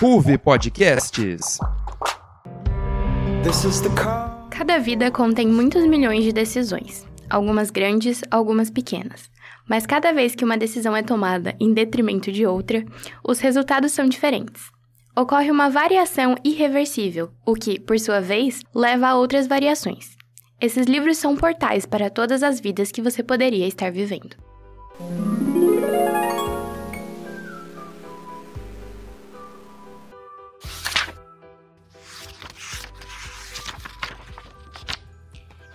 Ruve Podcasts. Cada vida contém muitos milhões de decisões, algumas grandes, algumas pequenas. Mas cada vez que uma decisão é tomada em detrimento de outra, os resultados são diferentes. Ocorre uma variação irreversível, o que, por sua vez, leva a outras variações. Esses livros são portais para todas as vidas que você poderia estar vivendo.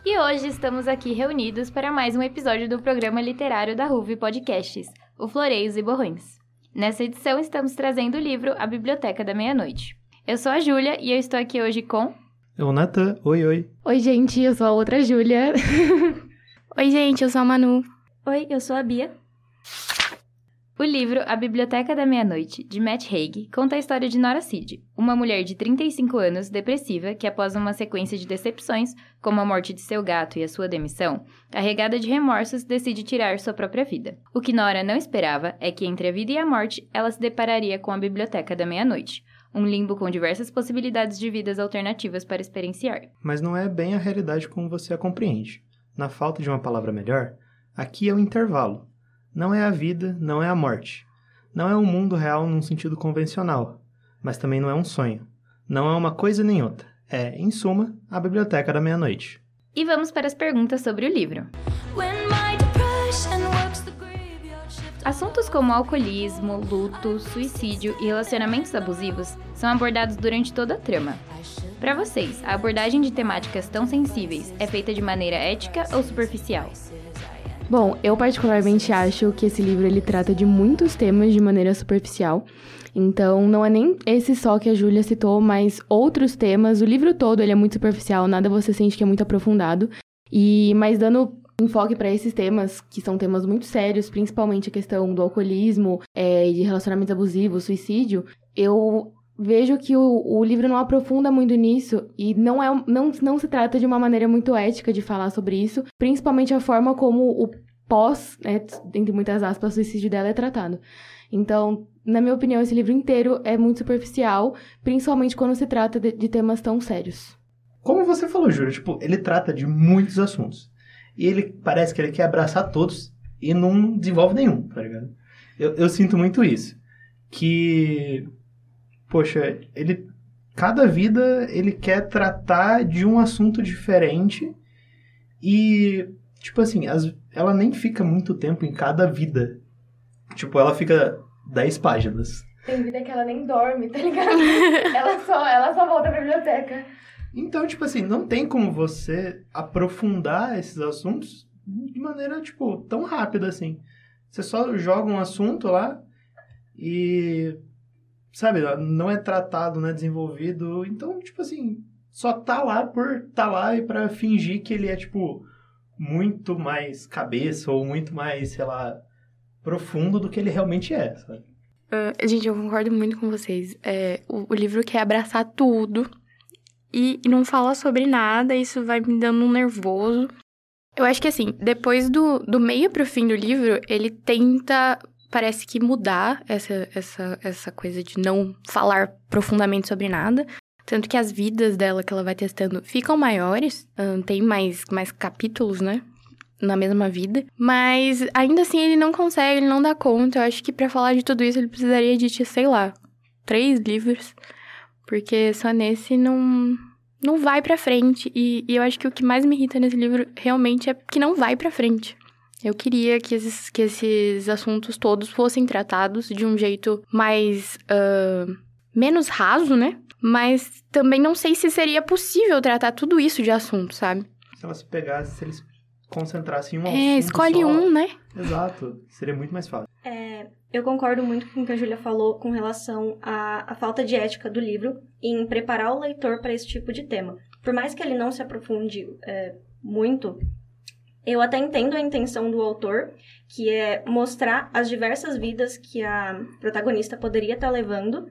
E hoje estamos aqui reunidos para mais um episódio do programa literário da RUV Podcasts, o Floreios e Borrões. Nessa edição estamos trazendo o livro A Biblioteca da Meia-Noite. Eu sou a Júlia e eu estou aqui hoje com... Eu, Natan. Oi, oi. Oi, gente, eu sou a outra Júlia. oi, gente, eu sou a Manu. Oi, eu sou a Bia. O livro A Biblioteca da Meia-Noite, de Matt Haig, conta a história de Nora Seed, uma mulher de 35 anos depressiva que, após uma sequência de decepções, como a morte de seu gato e a sua demissão, carregada de remorsos, decide tirar sua própria vida. O que Nora não esperava é que, entre a vida e a morte, ela se depararia com a Biblioteca da Meia-Noite, um limbo com diversas possibilidades de vidas alternativas para experienciar. Mas não é bem a realidade como você a compreende. Na falta de uma palavra melhor, aqui é o intervalo não é a vida, não é a morte. Não é um mundo real num sentido convencional, mas também não é um sonho. Não é uma coisa nem outra. É, em suma, a biblioteca da meia-noite. E vamos para as perguntas sobre o livro. Assuntos como alcoolismo, luto, suicídio e relacionamentos abusivos são abordados durante toda a trama. Para vocês, a abordagem de temáticas tão sensíveis é feita de maneira ética ou superficial? Bom, eu particularmente acho que esse livro ele trata de muitos temas de maneira superficial. Então, não é nem esse só que a Júlia citou, mas outros temas. O livro todo ele é muito superficial, nada você sente que é muito aprofundado. E mas dando enfoque para esses temas, que são temas muito sérios, principalmente a questão do alcoolismo, é, de relacionamentos abusivos, suicídio, eu vejo que o, o, livro não aprofunda muito nisso e não, é, não, não se trata de uma maneira muito ética de falar sobre isso, principalmente a forma como o pós, né, entre muitas aspas, o suicídio dela é tratado. Então, na minha opinião, esse livro inteiro é muito superficial, principalmente quando se trata de, de temas tão sérios. Como você falou, Júlia, tipo, ele trata de muitos assuntos. E ele parece que ele quer abraçar todos e não desenvolve nenhum, tá ligado? Eu, eu sinto muito isso. Que poxa, ele cada vida ele quer tratar de um assunto diferente e tipo assim, as, ela nem fica muito tempo em cada vida. Tipo, ela fica 10 páginas. Tem vida que ela nem dorme, tá ligado? ela, só, ela só volta pra biblioteca. Então, tipo assim, não tem como você aprofundar esses assuntos de maneira, tipo, tão rápida assim. Você só joga um assunto lá e sabe, não é tratado, não é desenvolvido. Então, tipo assim, só tá lá por tá lá e para fingir que ele é, tipo, muito mais cabeça ou muito mais, sei lá, profundo do que ele realmente é, sabe? Uh, gente, eu concordo muito com vocês. É, o, o, livro quer abraçar tudo e, e não fala sobre nada, isso vai me dando um nervoso. Eu acho que assim, depois do, do meio pro fim do livro, ele tenta parece que mudar essa, essa, essa coisa de não falar profundamente sobre nada. Tanto que as vidas dela que ela vai testando ficam maiores, tem mais, mais capítulos, né? Na mesma vida. Mas ainda assim ele não consegue, ele não dá conta. Eu acho que para falar de tudo isso ele precisaria de, sei lá, três livros. Porque só nesse não, não vai pra frente. E, e eu acho que o que mais me irrita nesse livro realmente é que não vai pra frente. Eu queria que esses, que esses assuntos todos fossem tratados de um jeito mais. Uh, menos raso, né? Mas também não sei se seria possível tratar tudo isso de assunto, sabe? Se elas pegassem, se eles concentrassem em um é, assunto. É, escolhe só... um, né? Exato. Seria muito mais fácil. É, eu concordo muito com o que a Júlia falou com relação à, à falta de ética do livro em preparar o leitor para esse tipo de tema. Por mais que ele não se aprofunde é, muito, eu até entendo a intenção do autor, que é mostrar as diversas vidas que a protagonista poderia estar levando.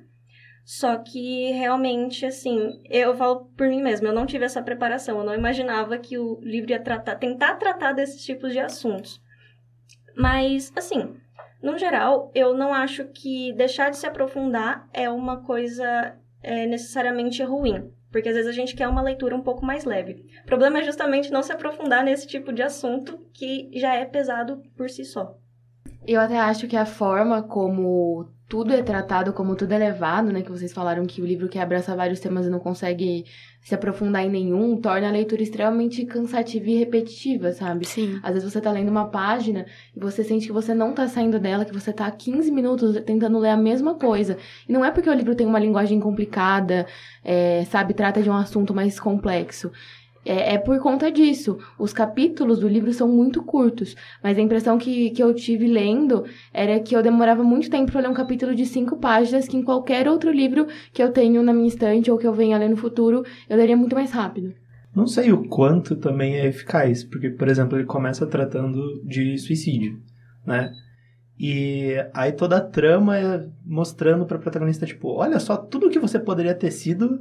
Só que realmente, assim, eu falo por mim mesma, eu não tive essa preparação, eu não imaginava que o livro ia tratar, tentar tratar desses tipos de assuntos. Mas, assim, No geral, eu não acho que deixar de se aprofundar é uma coisa é, necessariamente ruim. Porque às vezes a gente quer uma leitura um pouco mais leve. O problema é justamente não se aprofundar nesse tipo de assunto que já é pesado por si só. Eu até acho que a forma como tudo é tratado, como tudo é levado, né? Que vocês falaram que o livro que abraça vários temas e não consegue se aprofundar em nenhum, torna a leitura extremamente cansativa e repetitiva, sabe? Sim. Às vezes você tá lendo uma página e você sente que você não tá saindo dela, que você tá há 15 minutos tentando ler a mesma coisa. E não é porque o livro tem uma linguagem complicada, é, sabe, trata de um assunto mais complexo. É, é, por conta disso. Os capítulos do livro são muito curtos, mas a impressão que, que eu tive lendo era que eu demorava muito tempo para ler um capítulo de cinco páginas, que em qualquer outro livro que eu tenho na minha estante ou que eu venha ler no futuro, eu leria muito mais rápido. Não sei o quanto também é eficaz, porque, por exemplo, ele começa tratando de suicídio, né? E aí toda a trama é mostrando para protagonista, tipo, olha só tudo que você poderia ter sido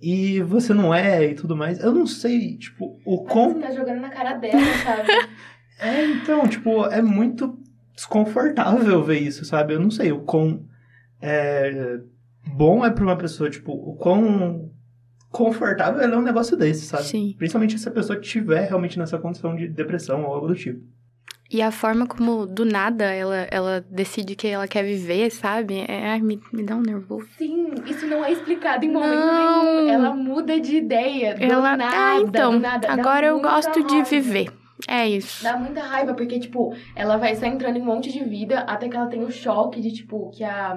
e você não é e tudo mais. Eu não sei, tipo, o quão. Você tá jogando na cara dela, sabe? é, então, tipo, é muito desconfortável ver isso, sabe? Eu não sei o quão é, bom é pra uma pessoa, tipo, o quão confortável é um negócio desse, sabe? Sim. Principalmente se a pessoa estiver realmente nessa condição de depressão ou algo do tipo. E a forma como, do nada, ela, ela decide que ela quer viver, sabe? É, ai, me, me dá um nervoso. Sim, isso não é explicado em momento não. nenhum. Ela muda de ideia. Do ela, nada, ah, então, nada. agora eu gosto raiva. de viver. É isso. Dá muita raiva, porque, tipo, ela vai só entrando em um monte de vida até que ela tem o choque de, tipo, que a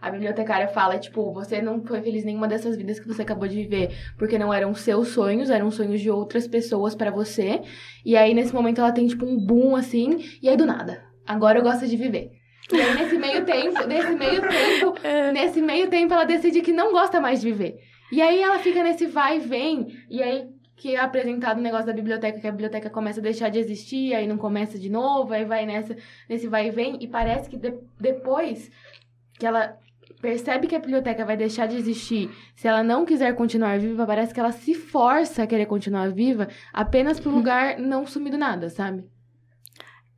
a bibliotecária fala, tipo, você não foi feliz nenhuma dessas vidas que você acabou de viver, porque não eram seus sonhos, eram sonhos de outras pessoas para você. E aí, nesse momento, ela tem, tipo, um boom, assim, e aí, do nada, agora eu gosto de viver. E aí, nesse meio tempo, nesse meio tempo, é. nesse meio tempo, ela decide que não gosta mais de viver. E aí, ela fica nesse vai e vem, e aí, que é apresentado o negócio da biblioteca, que a biblioteca começa a deixar de existir, aí não começa de novo, aí vai nessa, nesse vai e vem, e parece que de, depois que ela percebe que a biblioteca vai deixar de existir se ela não quiser continuar viva, parece que ela se força a querer continuar viva apenas pro lugar não sumir do nada, sabe?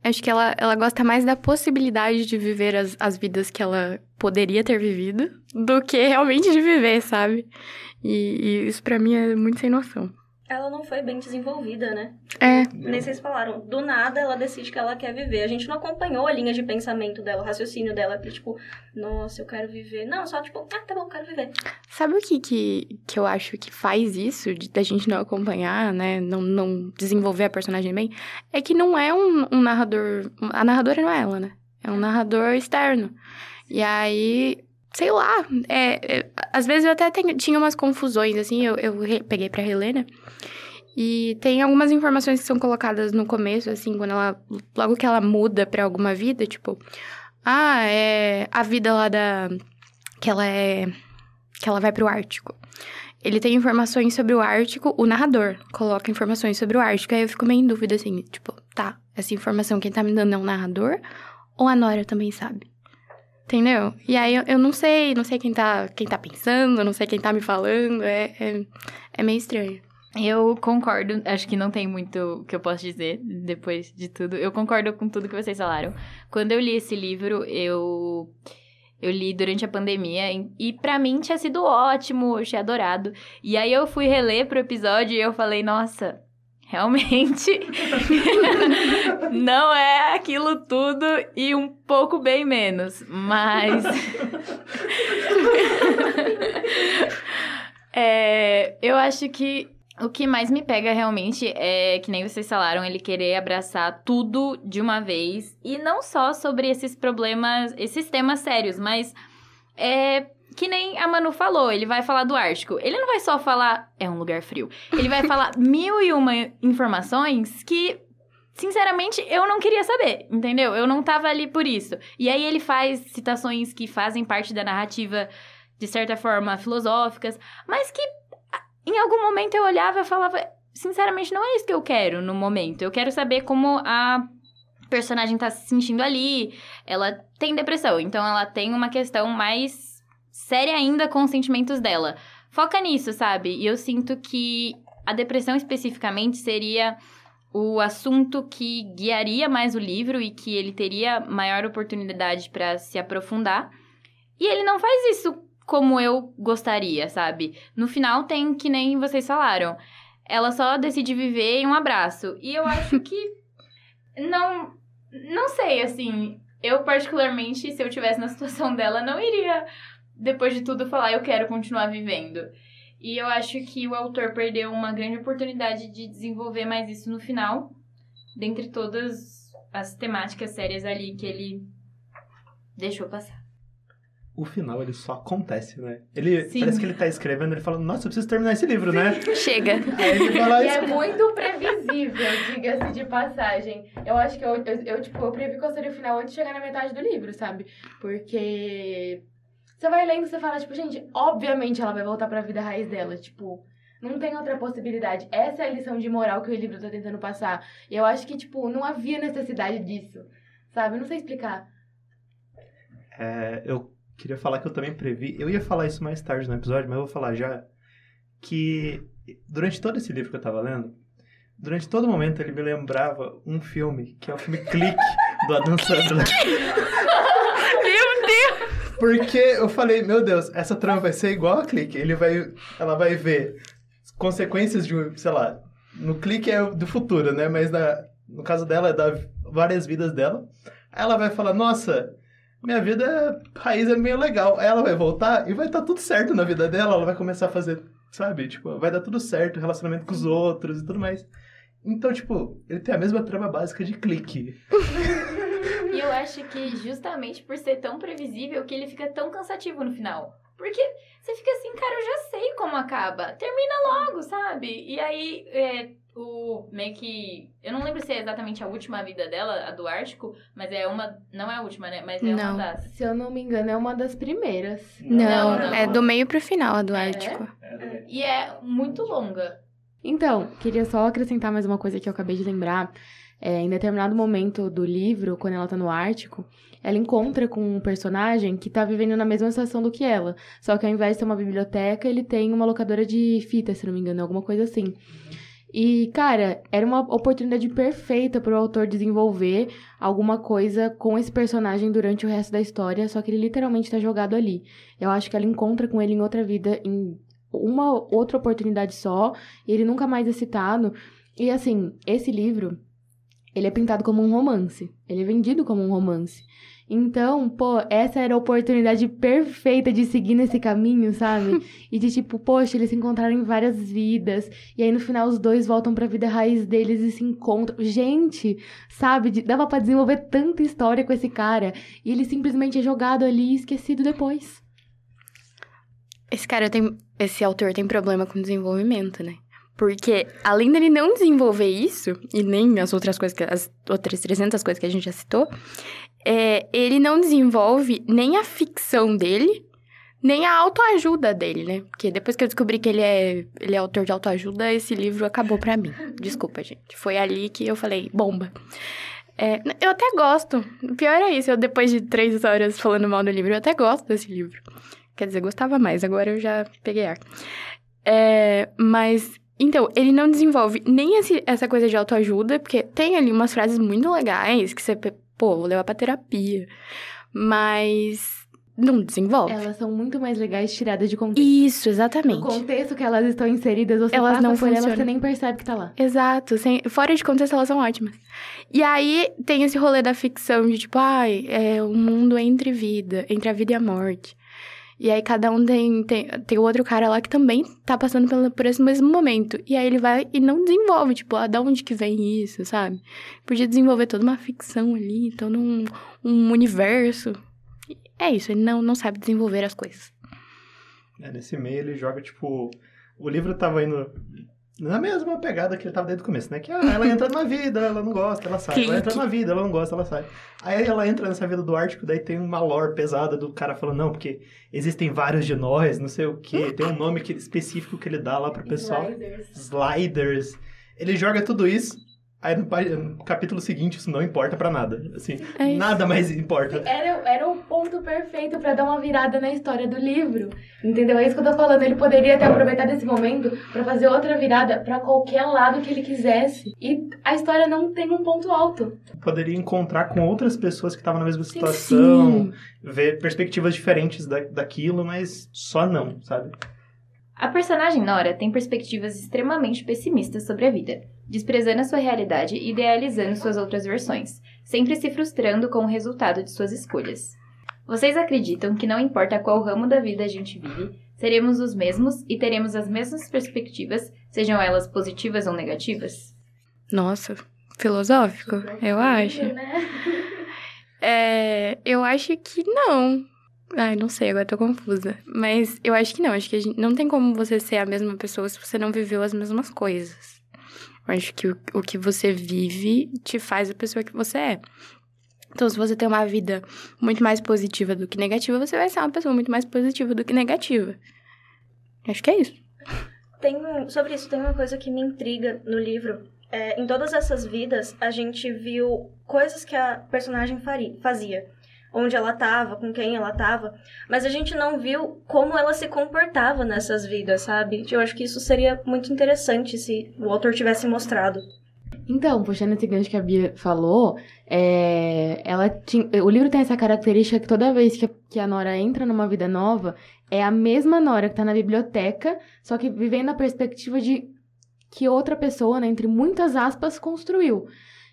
Acho que ela, ela gosta mais da possibilidade de viver as, as vidas que ela poderia ter vivido do que realmente de viver, sabe? E, e isso para mim é muito sem noção ela não foi bem desenvolvida, né? É. Nem vocês falaram. Do nada ela decide que ela quer viver. A gente não acompanhou a linha de pensamento dela, o raciocínio dela, que tipo, nossa, eu quero viver. Não, só tipo, ah, tá bom, eu quero viver. Sabe o que, que, que eu acho que faz isso, de, da gente não acompanhar, né? Não, não desenvolver a personagem bem? É que não é um, um narrador. A narradora não é ela, né? É um narrador externo. E aí sei lá, é, é, às vezes eu até tenho, tinha umas confusões, assim, eu, eu peguei pra reler, né? E tem algumas informações que são colocadas no começo, assim, quando ela. Logo que ela muda pra alguma vida, tipo. Ah, é a vida lá da. Que ela é. Que ela vai pro Ártico. Ele tem informações sobre o Ártico, o narrador coloca informações sobre o Ártico. Aí eu fico meio em dúvida, assim, tipo, tá, essa informação quem tá me dando é um narrador? Ou a Nora também sabe? Entendeu? E aí eu, não sei, não sei quem tá, quem tá pensando, não sei quem tá me falando, é, é, é meio estranho. Eu concordo, acho que não tem muito que eu posso dizer depois de tudo. Eu concordo com tudo que vocês falaram. Quando eu li esse livro, eu eu li durante a pandemia e para mim tinha sido ótimo, eu tinha adorado. E aí eu fui reler pro episódio e eu falei, nossa, realmente não é aquilo tudo e um pouco bem menos, mas é, eu acho que o que mais me pega realmente é que nem vocês falaram, ele querer abraçar tudo de uma vez e não só sobre esses problemas, esses temas sérios, mas é que nem a Manu falou, ele vai falar do Ártico. Ele não vai só falar, é um lugar frio. Ele vai falar mil e uma informações que, sinceramente, eu não queria saber, entendeu? Eu não tava ali por isso. E aí ele faz citações que fazem parte da narrativa, de certa forma, filosóficas, mas que em algum momento eu olhava e falava, sinceramente, não é isso que eu quero no momento. Eu quero saber como a personagem tá se sentindo ali. Ela tem depressão, então ela tem uma questão mais séria ainda com os sentimentos dela. Foca nisso, sabe? E eu sinto que a depressão especificamente seria o assunto que guiaria mais o livro e que ele teria maior oportunidade para se aprofundar. E ele não faz isso como eu gostaria, sabe? No final tem que nem vocês falaram. Ela só decide viver em um abraço. E eu acho que não não sei, assim, eu particularmente, se eu tivesse na situação dela, não iria depois de tudo falar eu quero continuar vivendo. E eu acho que o autor perdeu uma grande oportunidade de desenvolver mais isso no final, dentre todas as temáticas sérias ali que ele deixou passar. O final, ele só acontece, né? Ele, Sim. parece que ele tá escrevendo, ele fala, nossa, eu preciso terminar esse livro, né? Chega. Aí ele lá E é muito previsível, diga-se de passagem. Eu acho que eu, eu, eu, tipo, eu previ qual seria o final antes de chegar na metade do livro, sabe? Porque você vai lendo e você fala, tipo, gente, obviamente ela vai voltar pra vida raiz dela. Tipo, não tem outra possibilidade. Essa é a lição de moral que o livro tá tentando passar. E eu acho que, tipo, não havia necessidade disso. Sabe? Eu não sei explicar. É, eu queria falar que eu também previ. Eu ia falar isso mais tarde no episódio, mas eu vou falar já. Que durante todo esse livro que eu tava lendo, durante todo momento ele me lembrava um filme, que é o filme Clique, do Adam Sandler. Porque eu falei, meu Deus, essa trama vai ser igual a Clique. Ele vai, ela vai ver consequências de, sei lá, no Clique é do futuro, né? Mas na, no caso dela é da várias vidas dela. Aí ela vai falar, nossa, minha vida raiz é meio legal. Aí ela vai voltar e vai estar tudo certo na vida dela. Ela vai começar a fazer, sabe? Tipo, vai dar tudo certo, relacionamento com os outros e tudo mais. Então, tipo, ele tem a mesma trama básica de clique. Eu acho que justamente por ser tão previsível que ele fica tão cansativo no final. Porque você fica assim, cara, eu já sei como acaba. Termina logo, sabe? E aí, é, o meio que. Eu não lembro se é exatamente a última vida dela, a do Ártico, mas é uma. Não é a última, né? Mas é uma Não. das. Se eu não me engano, é uma das primeiras. Não, não. é do meio pro final, a do É? Ártico. E é muito longa. Então, queria só acrescentar mais uma coisa que eu acabei de lembrar. É, em determinado momento do livro, quando ela tá no Ártico, ela encontra com um personagem que tá vivendo na mesma situação do que ela. Só que ao invés de ter uma biblioteca, ele tem uma locadora de fita, se não me engano, alguma coisa assim. E, cara, era uma oportunidade perfeita pro autor desenvolver alguma coisa com esse personagem durante o resto da história, só que ele literalmente tá jogado ali. Eu acho que ela encontra com ele em outra vida, em uma outra oportunidade só, e ele nunca mais é citado. E assim, esse livro, ele é pintado como um romance. Ele é vendido como um romance. Então, pô, essa era a oportunidade perfeita de seguir nesse caminho, sabe? E de tipo, poxa, eles se encontraram em várias vidas. E aí no final os dois voltam pra vida raiz deles e se encontram. Gente, sabe? De- Dava pra desenvolver tanta história com esse cara. E ele simplesmente é jogado ali e esquecido depois. Esse cara tem. Esse autor tem problema com desenvolvimento, né? Porque, além dele não desenvolver isso, e nem as outras coisas, que, as outras 300 coisas que a gente já citou, é, ele não desenvolve nem a ficção dele, nem a autoajuda dele, né? Porque depois que eu descobri que ele é, ele é autor de autoajuda, esse livro acabou pra mim. Desculpa, gente. Foi ali que eu falei, bomba. É, eu até gosto. O pior é isso, eu depois de três horas falando mal do livro, eu até gosto desse livro. Quer dizer, gostava mais, agora eu já peguei ar. É, mas, então, ele não desenvolve nem esse- essa coisa de autoajuda, porque tem ali umas frases muito legais que você, pô, vou levar pra terapia. Mas não desenvolve. Elas são muito mais legais tiradas de contexto. Isso, exatamente. contexto que elas estão inseridas, você Elas não por elas, você nem percebe que tá lá. Exato, sem- fora de contexto elas são ótimas. E aí tem esse rolê da ficção de tipo, ai, é o mundo entre vida, entre a vida e a morte. E aí cada um tem, tem, tem o outro cara lá que também tá passando pelo, por esse mesmo momento. E aí ele vai e não desenvolve, tipo, ah, da onde que vem isso, sabe? Podia desenvolver toda uma ficção ali, todo um, um universo. É isso, ele não, não sabe desenvolver as coisas. É, nesse meio ele joga, tipo. O livro tava indo na mesma pegada que ele tava desde o começo, né? Que ah, ela entra na vida, ela não gosta, ela sai. Ela entra na vida, ela não gosta, ela sai. Aí ela entra nessa vida do Ártico, daí tem uma lore pesada do cara falando, não, porque existem vários de nós, não sei o quê. Tem um nome que- específico que ele dá lá pro pessoal. Sliders. Ele joga tudo isso. Aí no, no capítulo seguinte isso não importa pra nada. Assim, É nada mais importa. Era, era o ponto perfeito pra dar uma virada na história do livro. Entendeu? É isso que eu tô falando. Ele poderia ter aproveitado esse momento pra fazer outra virada pra qualquer lado que ele quisesse. E a história não tem um ponto alto. Poderia encontrar com outras pessoas que estavam na mesma situação, Sim. ver perspectivas diferentes da, daquilo, mas só não, sabe? A personagem Nora tem perspectivas extremamente pessimistas sobre a vida, desprezando a sua realidade e idealizando suas outras versões, sempre se frustrando com o resultado de suas escolhas. Vocês acreditam que não importa qual ramo da vida a gente vive, seremos os mesmos e teremos as mesmas perspectivas, sejam elas positivas ou negativas? Nossa, filosófico, eu acho. É, eu acho que não. Ai, não sei, agora tô confusa. Mas eu acho que não. Acho que gente, não tem como você ser a mesma pessoa se você não viveu as mesmas coisas. Eu acho que o, o que você vive te faz a pessoa que você é. Então, se você tem uma vida muito mais positiva do que negativa, você vai ser uma pessoa muito mais positiva do que negativa. Acho que é isso. Tem sobre isso, tem uma coisa que me intriga no livro. É, em todas essas vidas, a gente viu coisas que a personagem faria, fazia. Onde ela tava, com quem ela tava. Mas a gente não viu como ela se comportava nessas vidas, sabe? Eu acho que isso seria muito interessante se o autor tivesse mostrado. Então, puxando esse gancho que a Bia falou, é, ela tinha, o livro tem essa característica que toda vez que a, que a Nora entra numa vida nova, é a mesma Nora que tá na biblioteca, só que vivendo a perspectiva de que outra pessoa, né, entre muitas aspas, construiu.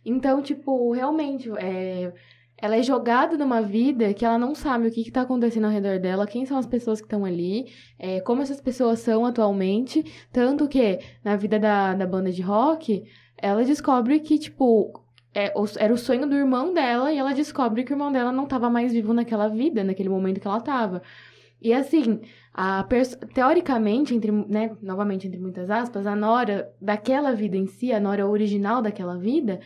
Então, tipo, realmente, é, ela é jogada numa vida que ela não sabe o que, que tá acontecendo ao redor dela, quem são as pessoas que estão ali, é, como essas pessoas são atualmente, tanto que na vida da, da banda de rock, ela descobre que, tipo, é, era o sonho do irmão dela e ela descobre que o irmão dela não estava mais vivo naquela vida, naquele momento que ela estava. E assim, a teoricamente, entre, né, novamente entre muitas aspas, a Nora daquela vida em si, a Nora original daquela vida,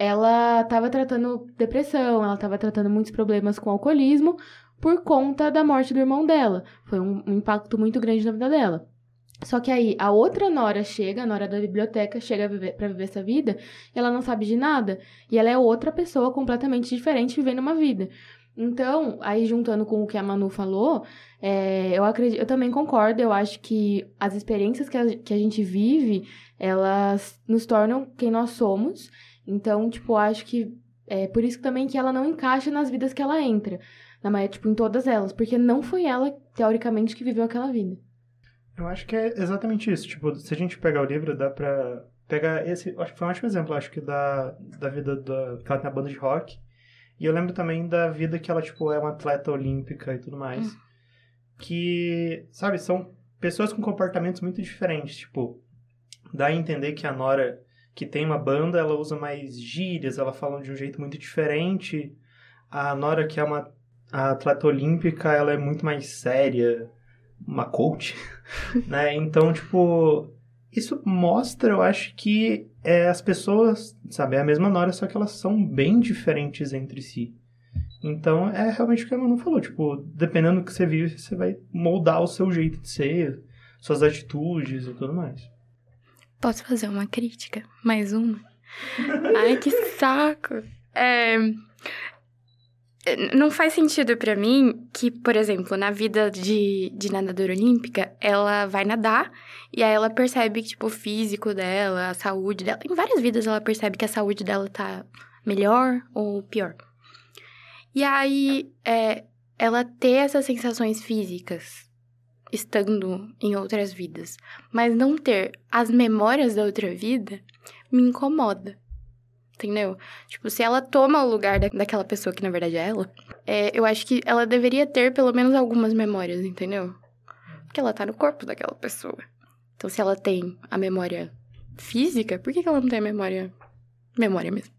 ela estava tratando depressão, ela estava tratando muitos problemas com alcoolismo por conta da morte do irmão dela. Foi um, um impacto muito grande na vida dela. Só que aí a outra Nora chega, a Nora da biblioteca, chega a viver, pra viver essa vida, e ela não sabe de nada. E ela é outra pessoa completamente diferente vivendo uma vida. Então, aí juntando com o que a Manu falou, é, eu acredito, eu também concordo, eu acho que as experiências que a, que a gente vive, elas nos tornam quem nós somos. Então, tipo, acho que é por isso também que ela não encaixa nas vidas que ela entra. Na maioria, tipo, em todas elas. Porque não foi ela, teoricamente, que viveu aquela vida. Eu acho que é exatamente isso. Tipo, se a gente pegar o livro, dá pra pegar esse. Acho que foi um ótimo exemplo, acho que da, da vida da, que ela tem na banda de rock. E eu lembro também da vida que ela, tipo, é uma atleta olímpica e tudo mais. Que, sabe, são pessoas com comportamentos muito diferentes. Tipo, dá a entender que a Nora, que tem uma banda, ela usa mais gírias, ela fala de um jeito muito diferente. A Nora, que é uma a atleta olímpica, ela é muito mais séria, uma coach, né? Então, tipo, isso mostra, eu acho que é, as pessoas, sabe, é a mesma Nora, só que elas são bem diferentes entre si. Então, é realmente o que a Manu falou, tipo, dependendo do que você vive, você vai moldar o seu jeito de ser, suas atitudes e tudo mais. Posso fazer uma crítica? Mais uma? Ai, que saco! É, Não faz sentido pra mim que, por exemplo, na vida de, de nadadora olímpica, ela vai nadar e aí ela percebe que, tipo, o físico dela, a saúde dela... Em várias vidas ela percebe que a saúde dela tá melhor ou pior. E aí, é, ela ter essas sensações físicas estando em outras vidas, mas não ter as memórias da outra vida, me incomoda. Entendeu? Tipo, se ela toma o lugar da, daquela pessoa que na verdade é ela, é, eu acho que ela deveria ter pelo menos algumas memórias, entendeu? Porque ela tá no corpo daquela pessoa. Então, se ela tem a memória física, por que, que ela não tem a memória. Memória mesmo?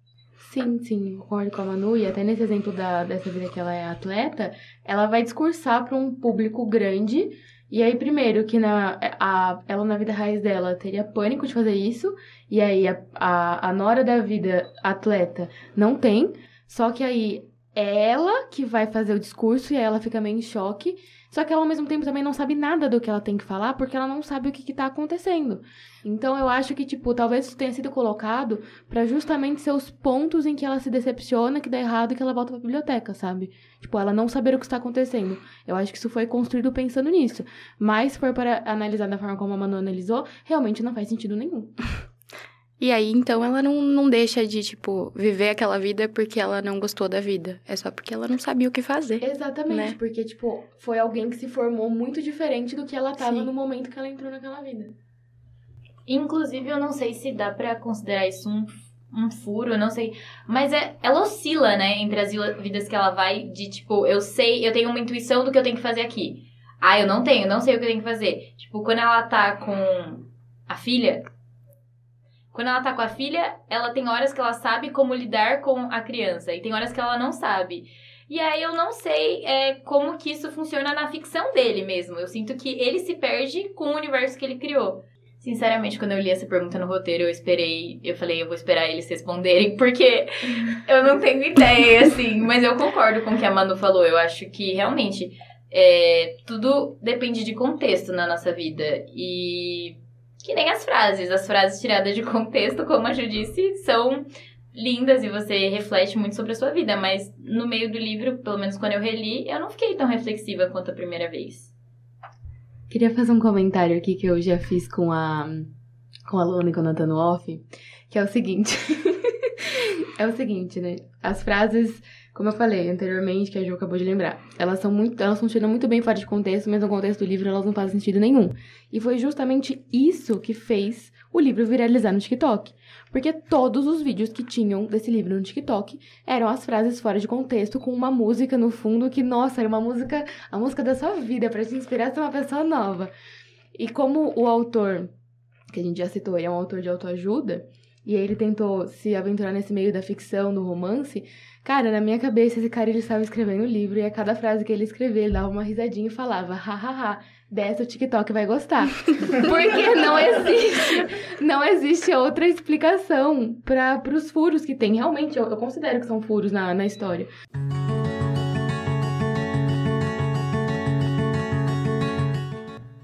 Sim, sim, concordo com a Manu. E até nesse exemplo da, dessa vida que ela é atleta, ela vai discursar para um público grande. E aí, primeiro, que na, a, ela na vida raiz dela teria pânico de fazer isso. E aí, a, a, a Nora da vida atleta não tem. Só que aí, é ela que vai fazer o discurso e aí ela fica meio em choque. Só que ela, ao mesmo tempo, também não sabe nada do que ela tem que falar, porque ela não sabe o que, que tá acontecendo. Então, eu acho que, tipo, talvez isso tenha sido colocado para justamente ser os pontos em que ela se decepciona, que dá errado e que ela volta pra biblioteca, sabe? Tipo, ela não saber o que está acontecendo. Eu acho que isso foi construído pensando nisso. Mas, se for para analisar da forma como a Manu analisou, realmente não faz sentido nenhum. E aí, então, ela não, não deixa de, tipo, viver aquela vida porque ela não gostou da vida. É só porque ela não sabia o que fazer. Exatamente, Né? porque, tipo, foi alguém que se formou muito diferente do que ela tava Sim. no momento que ela entrou naquela vida. Inclusive, eu não sei se dá pra considerar isso um, um furo, eu não sei. Mas é, ela oscila, né? Entre as vidas que ela vai, de tipo, eu sei, eu tenho uma intuição do que eu tenho que fazer aqui. Ah, eu não tenho, não sei o que eu tenho que fazer. Tipo, quando ela tá com a filha. Quando ela tá com a filha, ela tem horas que ela sabe como lidar com a criança. E tem horas que ela não sabe. E aí eu não sei é, como que isso funciona na ficção dele mesmo. Eu sinto que ele se perde com o universo que ele criou. Sinceramente, quando eu li essa pergunta no roteiro, eu esperei, eu falei, eu vou esperar eles responderem, porque eu não tenho ideia, assim. Mas eu concordo com o que a Manu falou. Eu acho que realmente é, tudo depende de contexto na nossa vida. E que nem as frases. As frases tiradas de contexto, como a Ju disse, são lindas e você reflete muito sobre a sua vida. Mas no meio do livro, pelo menos quando eu reli, eu não fiquei tão reflexiva quanto a primeira vez. Queria fazer um comentário aqui que eu já fiz com a com a Luna e com o Nathan off, que é o seguinte. é o seguinte, né? As frases, como eu falei anteriormente, que a Ju acabou de lembrar, elas são muito, elas funcionam muito bem fora de contexto, mas no contexto do livro elas não fazem sentido nenhum. E foi justamente isso que fez o livro viralizar no TikTok. Porque todos os vídeos que tinham desse livro no TikTok eram as frases fora de contexto, com uma música no fundo que, nossa, era uma música, a música da sua vida, pra te inspirar a ser uma pessoa nova. E como o autor, que a gente já citou, ele é um autor de autoajuda, e ele tentou se aventurar nesse meio da ficção, do romance, cara, na minha cabeça, esse cara ele estava escrevendo o livro, e a cada frase que ele escrevia, ele dava uma risadinha e falava, hahaha, dessa o TikTok vai gostar. Porque não existe, não existe outra explicação para os furos que tem. Realmente, eu, eu considero que são furos na, na história.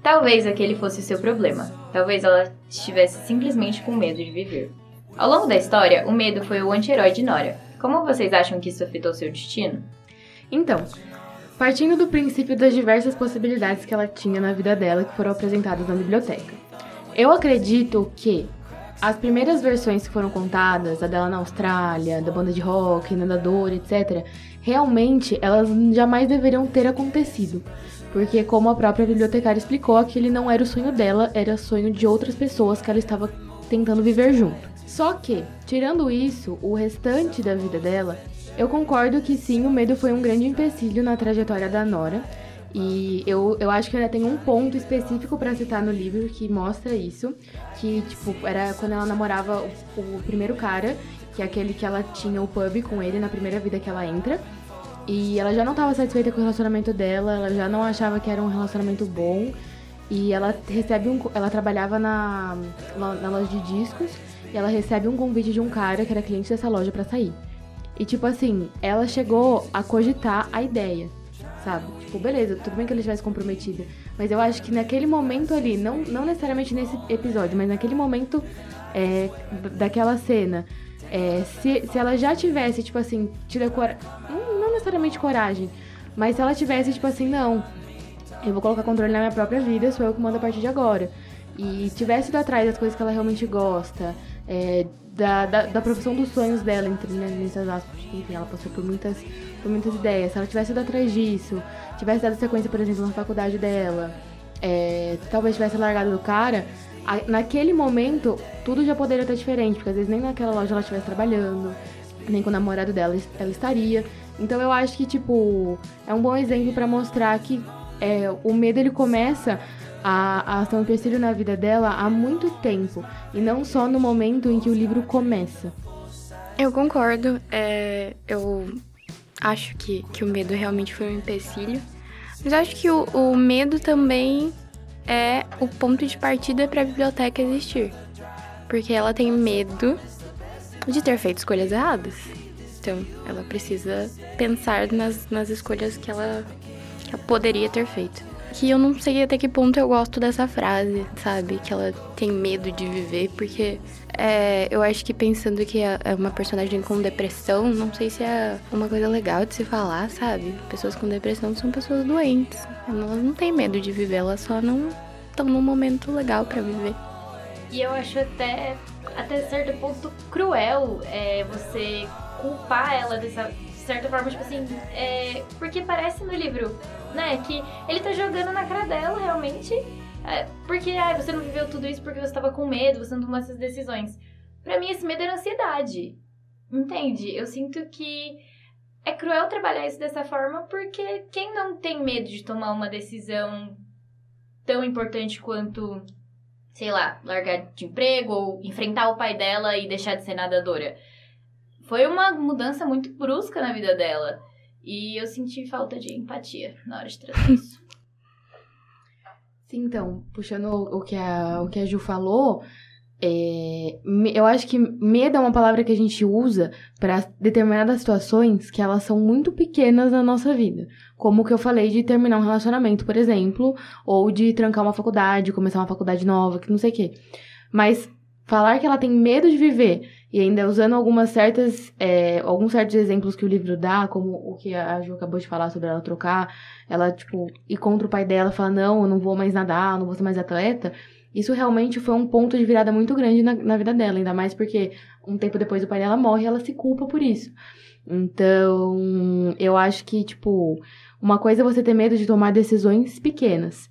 Talvez aquele fosse o seu problema. Talvez ela estivesse simplesmente com medo de viver. Ao longo da história, o medo foi o anti-herói de Nora. Como vocês acham que isso afetou seu destino? Então, partindo do princípio das diversas possibilidades que ela tinha na vida dela que foram apresentadas na biblioteca. Eu acredito que as primeiras versões que foram contadas, a dela na Austrália, da banda de rock, nadador, etc., realmente elas jamais deveriam ter acontecido. Porque, como a própria bibliotecária explicou, aquele não era o sonho dela, era o sonho de outras pessoas que ela estava tentando viver junto. Só que, tirando isso, o restante da vida dela, eu concordo que sim, o medo foi um grande empecilho na trajetória da Nora. E eu, eu acho que ainda tem um ponto específico pra citar no livro que mostra isso. Que, tipo, era quando ela namorava o, o primeiro cara, que é aquele que ela tinha o pub com ele na primeira vida que ela entra. E ela já não estava satisfeita com o relacionamento dela, ela já não achava que era um relacionamento bom. E ela recebe um. Ela trabalhava na, na loja de discos e ela recebe um convite de um cara que era cliente dessa loja pra sair. E tipo assim, ela chegou a cogitar a ideia, sabe? Tipo, beleza, tudo bem que ele estivesse comprometido. Mas eu acho que naquele momento ali, não, não necessariamente nesse episódio, mas naquele momento é, daquela cena, é, se, se ela já tivesse, tipo assim, tido a coragem. Não, não necessariamente coragem, mas se ela tivesse, tipo assim, não, eu vou colocar controle na minha própria vida, sou eu que mando a partir de agora. E tivesse ido atrás das coisas que ela realmente gosta, é, da, da, da profissão dos sonhos dela, entre nessas aspas, enfim, ela passou por muitas, por muitas ideias. Se ela tivesse ido atrás disso, tivesse dado sequência, por exemplo, na faculdade dela, é, talvez tivesse largado do cara, a- naquele momento tudo já poderia estar diferente, porque às vezes nem naquela loja ela estivesse trabalhando, nem com o namorado dela ela estaria. Então eu acho que, tipo, é um bom exemplo pra mostrar que é, o medo ele começa a, a ser um empecilho na vida dela há muito tempo. E não só no momento em que o livro começa. Eu concordo. é, eu acho que, que o medo realmente foi um empecilho. Mas acho que o, o medo também é o ponto de partida para a biblioteca existir. Porque ela tem medo de ter feito escolhas erradas. Então, ela precisa pensar nas, nas escolhas que ela, que ela poderia ter feito. Que eu não sei até que ponto eu gosto dessa frase, sabe? Que ela tem medo de viver, porque é, eu acho que pensando que é é uma personagem com depressão, não sei se é uma coisa legal de se falar, sabe? Pessoas com depressão são pessoas doentes. Elas não têm medo de viver, elas só não estão num momento legal pra viver. E eu acho até, até certo ponto cruel é, você culpar ela dessa de certa forma, tipo assim, é, porque parece no livro, né, que ele tá jogando na cara dela realmente, é, porque ah, você não viveu tudo isso porque você tava com medo, você não tomou essas decisões. Pra mim, esse medo era ansiedade, entende? Eu sinto que é cruel trabalhar isso dessa forma porque quem não tem medo de tomar uma decisão tão importante quanto sei lá, largar de emprego ou enfrentar o pai dela e deixar de ser nadadora. Foi uma mudança muito brusca na vida dela. E eu senti falta de empatia na hora de tratar isso. Sim, então, puxando o que a, o que a Ju falou, é, eu acho que medo é uma palavra que a gente usa para determinadas situações que elas são muito pequenas na nossa vida. Como o que eu falei de terminar um relacionamento, por exemplo, ou de trancar uma faculdade, começar uma faculdade nova, que não sei o quê. Mas falar que ela tem medo de viver e ainda usando algumas certas, é, alguns certos exemplos que o livro dá, como o que a Ju acabou de falar sobre ela trocar, ela, tipo, ir contra o pai dela, falar, não, eu não vou mais nadar, não vou ser mais atleta. Isso realmente foi um ponto de virada muito grande na, na vida dela, ainda mais porque um tempo depois o pai dela morre e ela se culpa por isso. Então, eu acho que, tipo, uma coisa é você ter medo de tomar decisões pequenas.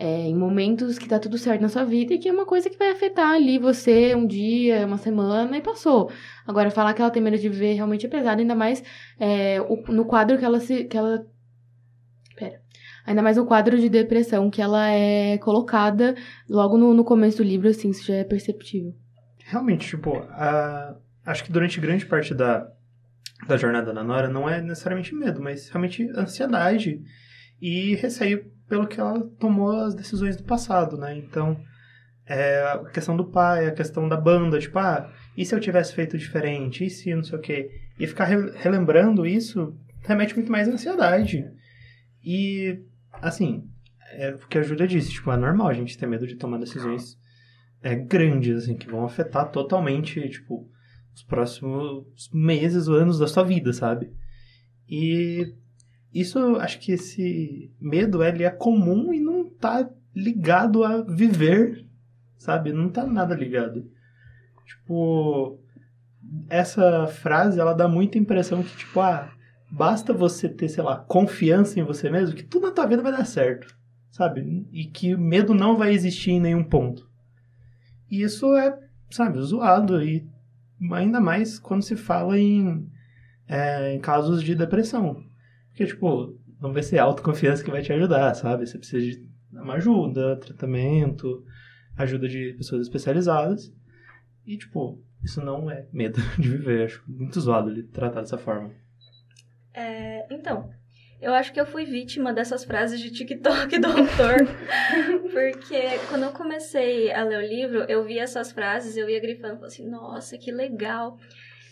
É, em momentos que tá tudo certo na sua vida e que é uma coisa que vai afetar ali você um dia, uma semana e passou. Agora, falar que ela tem medo de viver realmente é pesado, ainda mais é, o- no quadro que ela se. Que ela... Pera. Ainda mais no quadro de depressão que ela é colocada logo no, no começo do livro, assim, isso já é perceptível. Realmente, tipo, a- acho que durante grande parte da, da jornada da Nora não é necessariamente medo, mas realmente ansiedade e receio pelo que ela tomou as decisões do passado, né? Então, é, a questão do pai, a questão da banda, tipo, ah, e se eu tivesse feito diferente? E se não sei o quê? E ficar re- relembrando isso remete muito mais à ansiedade. E, assim, é o que a Júlia disse, tipo, é normal a gente ter medo de tomar decisões é, grandes, assim, que vão afetar totalmente, tipo, os próximos meses ou anos da sua vida, sabe? E isso, acho que esse medo, ele é comum e não tá ligado a viver, sabe? Não tá nada ligado. Tipo, essa frase, ela dá muita impressão que, tipo, ah, basta você ter, sei lá, confiança em você mesmo, que tudo na tua vida vai dar certo, sabe? E que medo não vai existir em nenhum ponto. E isso é, sabe, zoado. E ainda mais quando se fala em, é, em casos de depressão. Porque, tipo, não vai ser a autoconfiança que vai te ajudar, sabe? Você precisa de uma ajuda, tratamento, ajuda de pessoas especializadas. E, tipo, isso não é medo de viver. Acho muito zoado ele tratar dessa forma. É, então, eu acho que eu fui vítima dessas frases de TikTok do autor. porque quando eu comecei a ler o livro, eu vi essas frases, eu ia grifando, assim, nossa, que legal.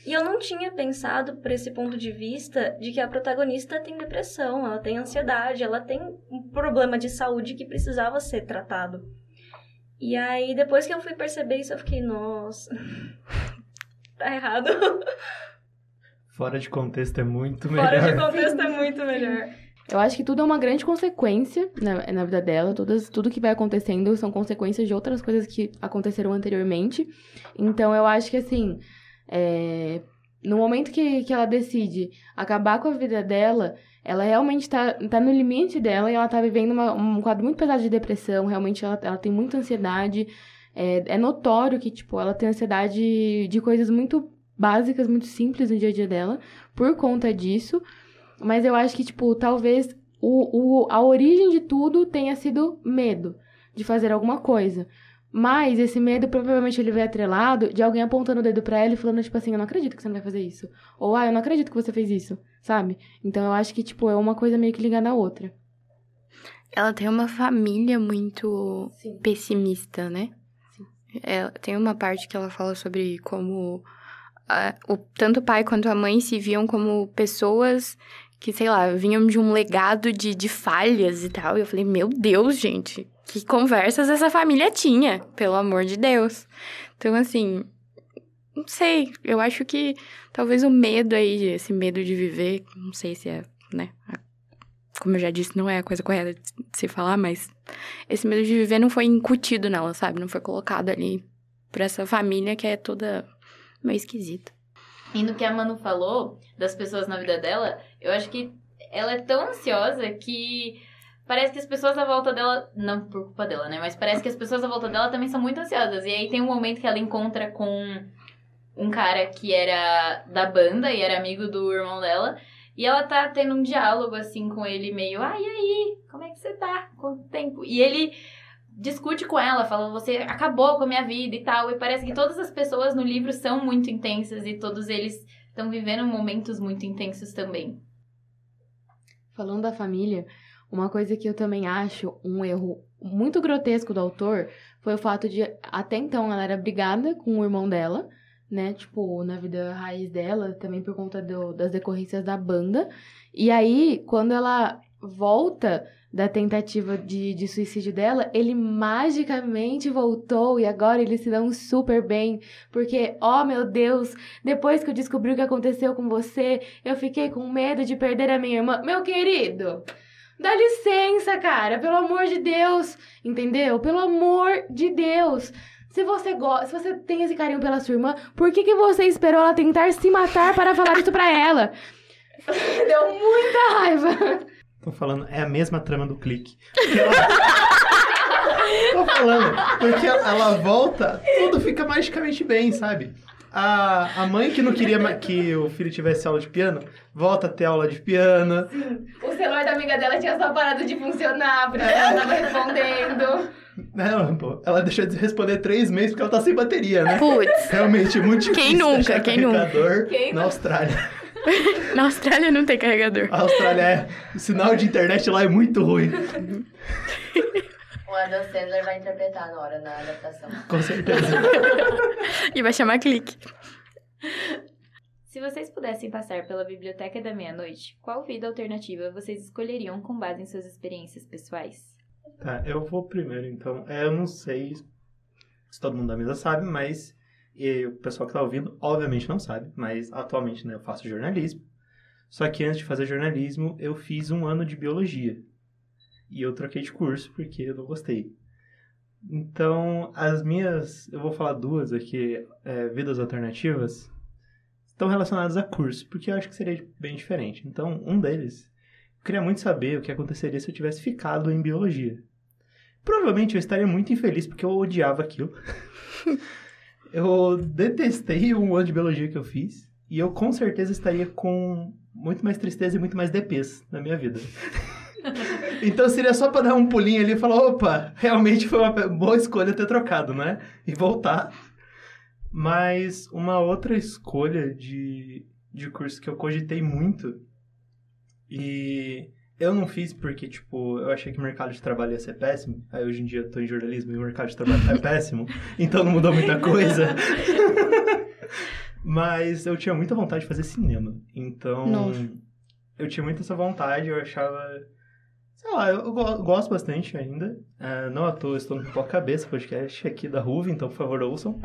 E eu não tinha pensado por esse ponto de vista de que a protagonista tem depressão, ela tem ansiedade, ela tem um problema de saúde que precisava ser tratado. E aí, depois que eu fui perceber isso, eu fiquei, nossa, tá errado. Fora de contexto é muito melhor. Fora de contexto é muito melhor. Eu acho que tudo é uma grande consequência na, na vida dela. Todas, tudo que vai acontecendo são consequências de outras coisas que aconteceram anteriormente. Então, eu acho que, assim, é, no momento que, que ela decide acabar com a vida dela, ela realmente tá, tá no limite dela e ela tá vivendo uma- um quadro muito pesado de depressão. Realmente, ela, ela tem muita ansiedade. É, é notório que, tipo, ela tem ansiedade de coisas muito básicas, muito simples no dia a dia dela, por conta disso. Mas eu acho que, tipo, talvez o, o, a origem de tudo tenha sido medo de fazer alguma coisa. Mas esse medo provavelmente ele veio atrelado de alguém apontando o dedo pra ela e falando, tipo assim, eu não acredito que você não vai fazer isso. Ou, ah, eu não acredito que você fez isso, sabe? Então eu acho que, tipo, é uma coisa meio que ligada à outra. Ela tem uma família muito Sim. pessimista, né? Sim. É, tem uma parte que ela fala sobre como a- o, tanto o pai quanto a mãe se viam como pessoas que, sei lá, vinham de um legado de, de falhas e tal. E eu falei, meu Deus, gente, que conversas essa família tinha, pelo amor de Deus. Então, assim, não sei, eu acho que talvez o medo aí, esse medo de viver, não sei se é, né? Como eu já disse, não é a coisa correta de se falar, mas esse medo de viver não foi incutido nela, sabe? Não foi colocado ali pra essa família que é toda meio esquisita. E no que a Manu falou das pessoas na vida dela, eu acho que ela é tão ansiosa que parece que as pessoas à volta dela, não por culpa dela, né? Mas parece que as pessoas à volta dela também são muito ansiosas. E aí tem um momento que ela encontra com um cara que era da banda e era amigo do irmão dela. E ela tá tendo um diálogo assim com ele, meio, ah, e aí? Como é que você tá? Quanto tempo? E ele discute com ela, fala, você acabou com a minha vida e tal. E parece que todas as pessoas no livro são muito intensas e todos eles estão vivendo momentos muito intensos também. Falando da família, uma coisa que eu também acho um erro muito grotesco do autor foi o fato de, até então, ela era brigada com o irmão dela, né? Tipo, na vida raiz dela, também por conta do- das decorrências da banda. E aí, quando ela volta da tentativa de, de suicídio dela, ele magicamente voltou e agora eles se dão super bem. Porque, oh meu Deus, depois que eu descobri o que aconteceu com você, eu fiquei com medo de perder a minha irmã. Meu querido, dá licença, cara, pelo amor de Deus, entendeu? Pelo amor de Deus. Se você gosta, se você tem esse carinho pela sua irmã, por que, que você esperou ela tentar se matar para falar isso pra ela? Deu muita raiva. Tô falando, é a mesma trama do clique. Ela- Tô falando, porque ela volta, tudo fica magicamente bem, sabe? A, a mãe que não queria que o filho tivesse aula de piano, volta a ter aula de piano. O celular da amiga dela tinha só parado de funcionar, por isso ela tava respondendo. Não, pô, ela deixou de responder três meses porque ela tá sem bateria, né? Putz, Realmente, muito difícil Quem nunca? Quem nunca? Quem na? Austrália. na Austrália não tem carregador. A Austrália é... O sinal de internet lá é muito ruim. O Adam Sandler vai interpretar na hora, na adaptação. Com certeza. E vai chamar clique. Se vocês pudessem passar pela Biblioteca da Meia-Noite, qual vida alternativa vocês escolheriam com base em suas experiências pessoais? Tá, eu vou primeiro, então. É, eu não sei se todo mundo da mesa sabe, mas e o pessoal que tá ouvindo, obviamente não sabe, mas atualmente né, eu faço jornalismo. Só que antes de fazer jornalismo, eu fiz um ano de biologia. E eu troquei de curso porque eu não gostei. Então, as minhas. Eu vou falar duas aqui, é, vidas alternativas, estão relacionadas a curso, porque eu acho que seria bem diferente. Então, um deles eu queria muito saber o que aconteceria se eu tivesse ficado em biologia. Provavelmente eu estaria muito infeliz porque eu odiava aquilo. eu detestei o ano de biologia que eu fiz. E eu com certeza estaria com muito mais tristeza e muito mais DPs na minha vida. então seria só pra dar um pulinho ali e falar: opa, realmente foi uma boa escolha ter trocado, né? E voltar. Mas uma outra escolha de, de curso que eu cogitei muito e eu não fiz porque, tipo, eu achei que o mercado de trabalho ia ser péssimo. Aí hoje em dia eu tô em jornalismo e o mercado de trabalho é péssimo. Então não mudou muita coisa. Mas eu tinha muita vontade de fazer cinema. Então, Nossa. eu tinha muita essa vontade. Eu achava. Sei lá, eu go- gosto bastante ainda. Ah, não à toa, estou no Pipoca Cabeça, podcast aqui da Ruve, então por favor ouçam.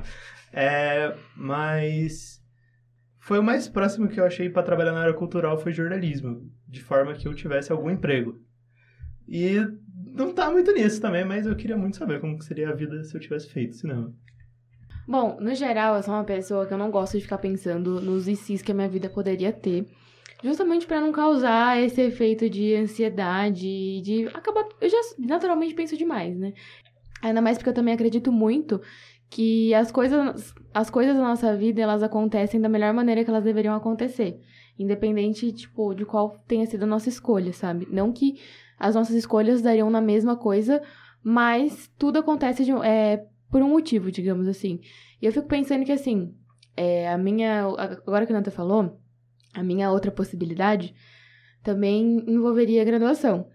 É, mas foi o mais próximo que eu achei para trabalhar na área cultural foi jornalismo, de forma que eu tivesse algum emprego. E não tá muito nisso também, mas eu queria muito saber como seria a vida se eu tivesse feito cinema. Bom, no geral, eu sou uma pessoa que eu não gosto de ficar pensando nos ICs que a minha vida poderia ter. Justamente pra não causar esse efeito de ansiedade de acabar. Eu já naturalmente penso demais, né? Ainda mais porque eu também acredito muito que as coisas, as coisas da nossa vida, elas acontecem da melhor maneira que elas deveriam acontecer. Independente, tipo, de qual tenha sido a nossa escolha, sabe? Não que as nossas escolhas dariam na mesma coisa, mas tudo acontece de, é, por um motivo, digamos assim. E eu fico pensando que, assim, é, a minha. Agora que a Nata falou, a minha outra possibilidade também envolveria a graduação.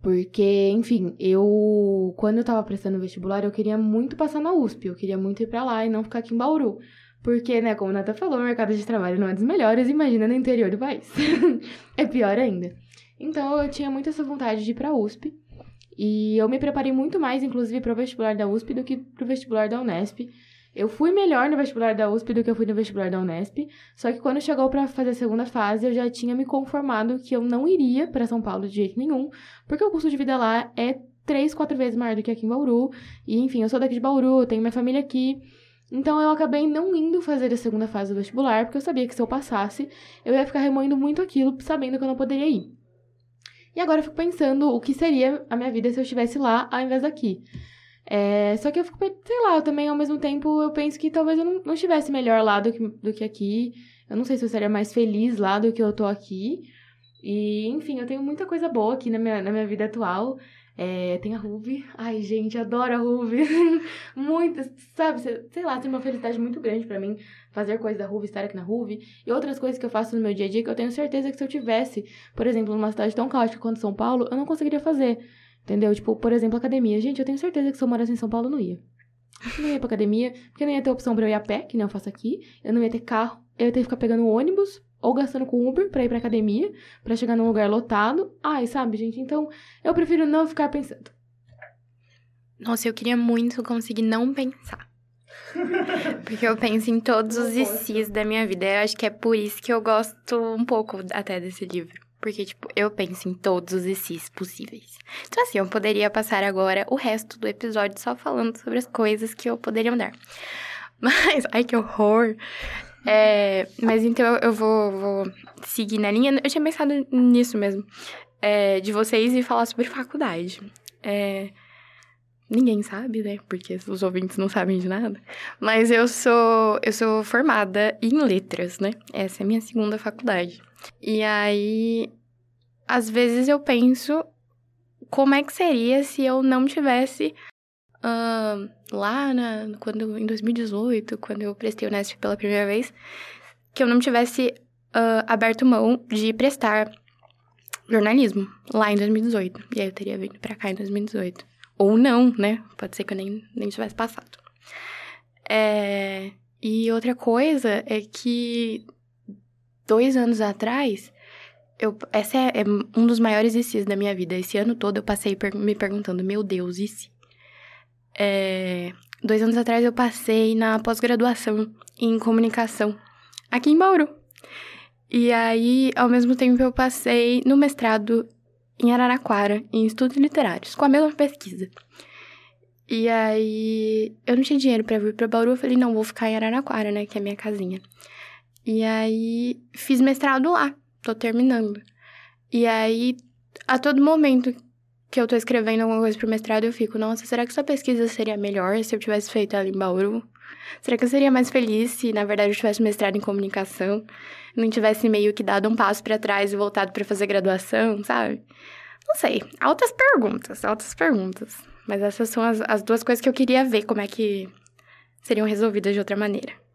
Porque, enfim, eu. Quando eu tava prestando vestibular, eu queria muito passar na USP. Eu queria muito ir pra lá e não ficar aqui em Bauru. Porque, né, como a Nata falou, o mercado de trabalho não é dos melhores, imagina no interior do país. é pior ainda. Então, eu tinha muito essa vontade de ir pra USP. E eu me preparei muito mais, inclusive, para o vestibular da USP do que para o vestibular da Unesp. Eu fui melhor no vestibular da USP do que eu fui no vestibular da Unesp. Só que quando chegou para fazer a segunda fase, eu já tinha me conformado que eu não iria para São Paulo de jeito nenhum, porque o custo de vida lá é três, quatro vezes maior do que aqui em Bauru. E enfim, eu sou daqui de Bauru, tenho minha família aqui. Então eu acabei não indo fazer a segunda fase do vestibular, porque eu sabia que se eu passasse, eu ia ficar remoendo muito aquilo, sabendo que eu não poderia ir. E agora eu fico pensando o que seria a minha vida se eu estivesse lá ao invés daqui. É, só que eu fico, sei lá, eu também ao mesmo tempo eu penso que talvez eu não, não estivesse melhor lá do que, do que aqui. Eu não sei se eu seria mais feliz lá do que eu tô aqui. E, enfim, eu tenho muita coisa boa aqui na minha, na minha vida atual. É, tem a Ruby. Ai, gente, adoro a Ruby. muito, sabe? Sei lá, tem uma felicidade muito grande para mim fazer coisas da Ruby, estar aqui na Ruby. E outras coisas que eu faço no meu dia a dia que eu tenho certeza que se eu tivesse, por exemplo, numa cidade tão caótica quanto São Paulo, eu não conseguiria fazer. Entendeu? Tipo, por exemplo, academia. Gente, eu tenho certeza que se eu morasse em São Paulo, eu não ia. Eu não ia pra academia, porque não ia ter opção pra eu ir a pé, que nem eu faço aqui. Eu não ia ter carro. Eu ia ter que ficar pegando ônibus ou gastando com Uber pra ir pra academia, pra chegar num lugar lotado. Ai, sabe, gente? Então, eu prefiro não ficar pensando. Nossa, eu queria muito conseguir não pensar. Porque eu penso em todos os ICs da minha vida. Eu acho que é por isso que eu gosto um pouco até desse livro. Porque, tipo, eu penso em todos os ICs possíveis. Então, assim, eu poderia passar agora o resto do episódio só falando sobre as coisas que eu poderia mudar. Mas, ai, que horror! É, mas então eu vou, vou seguir na linha. Eu tinha pensado nisso mesmo. É, de vocês e falar sobre faculdade. É, ninguém sabe, né? Porque os ouvintes não sabem de nada. Mas eu sou, eu sou formada em letras, né? Essa é a minha segunda faculdade. E aí, às vezes eu penso como é que seria se eu não tivesse uh, lá na, quando, em 2018, quando eu prestei o Nesp pela primeira vez, que eu não tivesse uh, aberto mão de prestar jornalismo lá em 2018. E aí eu teria vindo pra cá em 2018. Ou não, né? Pode ser que eu nem, nem tivesse passado. É... E outra coisa é que dois anos atrás, eu, essa é, é um dos maiores ICs da minha vida. Esse ano todo eu passei per me perguntando, meu Deus, e se? É, dois anos atrás eu passei na pós-graduação em comunicação aqui em Bauru. E aí, ao mesmo tempo, eu passei no mestrado em Araraquara, em estudos literários, com a mesma pesquisa. E aí, eu não tinha dinheiro para vir para Bauru, eu falei, não, vou ficar em Araraquara, né, que é minha casinha. E aí, fiz mestrado lá, tô terminando. E aí, a todo momento que eu tô escrevendo alguma coisa pro mestrado, eu fico, nossa, será que essa pesquisa seria melhor se eu tivesse feito ela em Bauru? Será que eu seria mais feliz se, na verdade, eu tivesse mestrado em comunicação? Não tivesse meio que dado um passo para trás e voltado para fazer graduação, sabe? Não sei. Altas perguntas, altas perguntas. Mas essas são as, as duas coisas que eu queria ver como é que seriam resolvidas de outra maneira.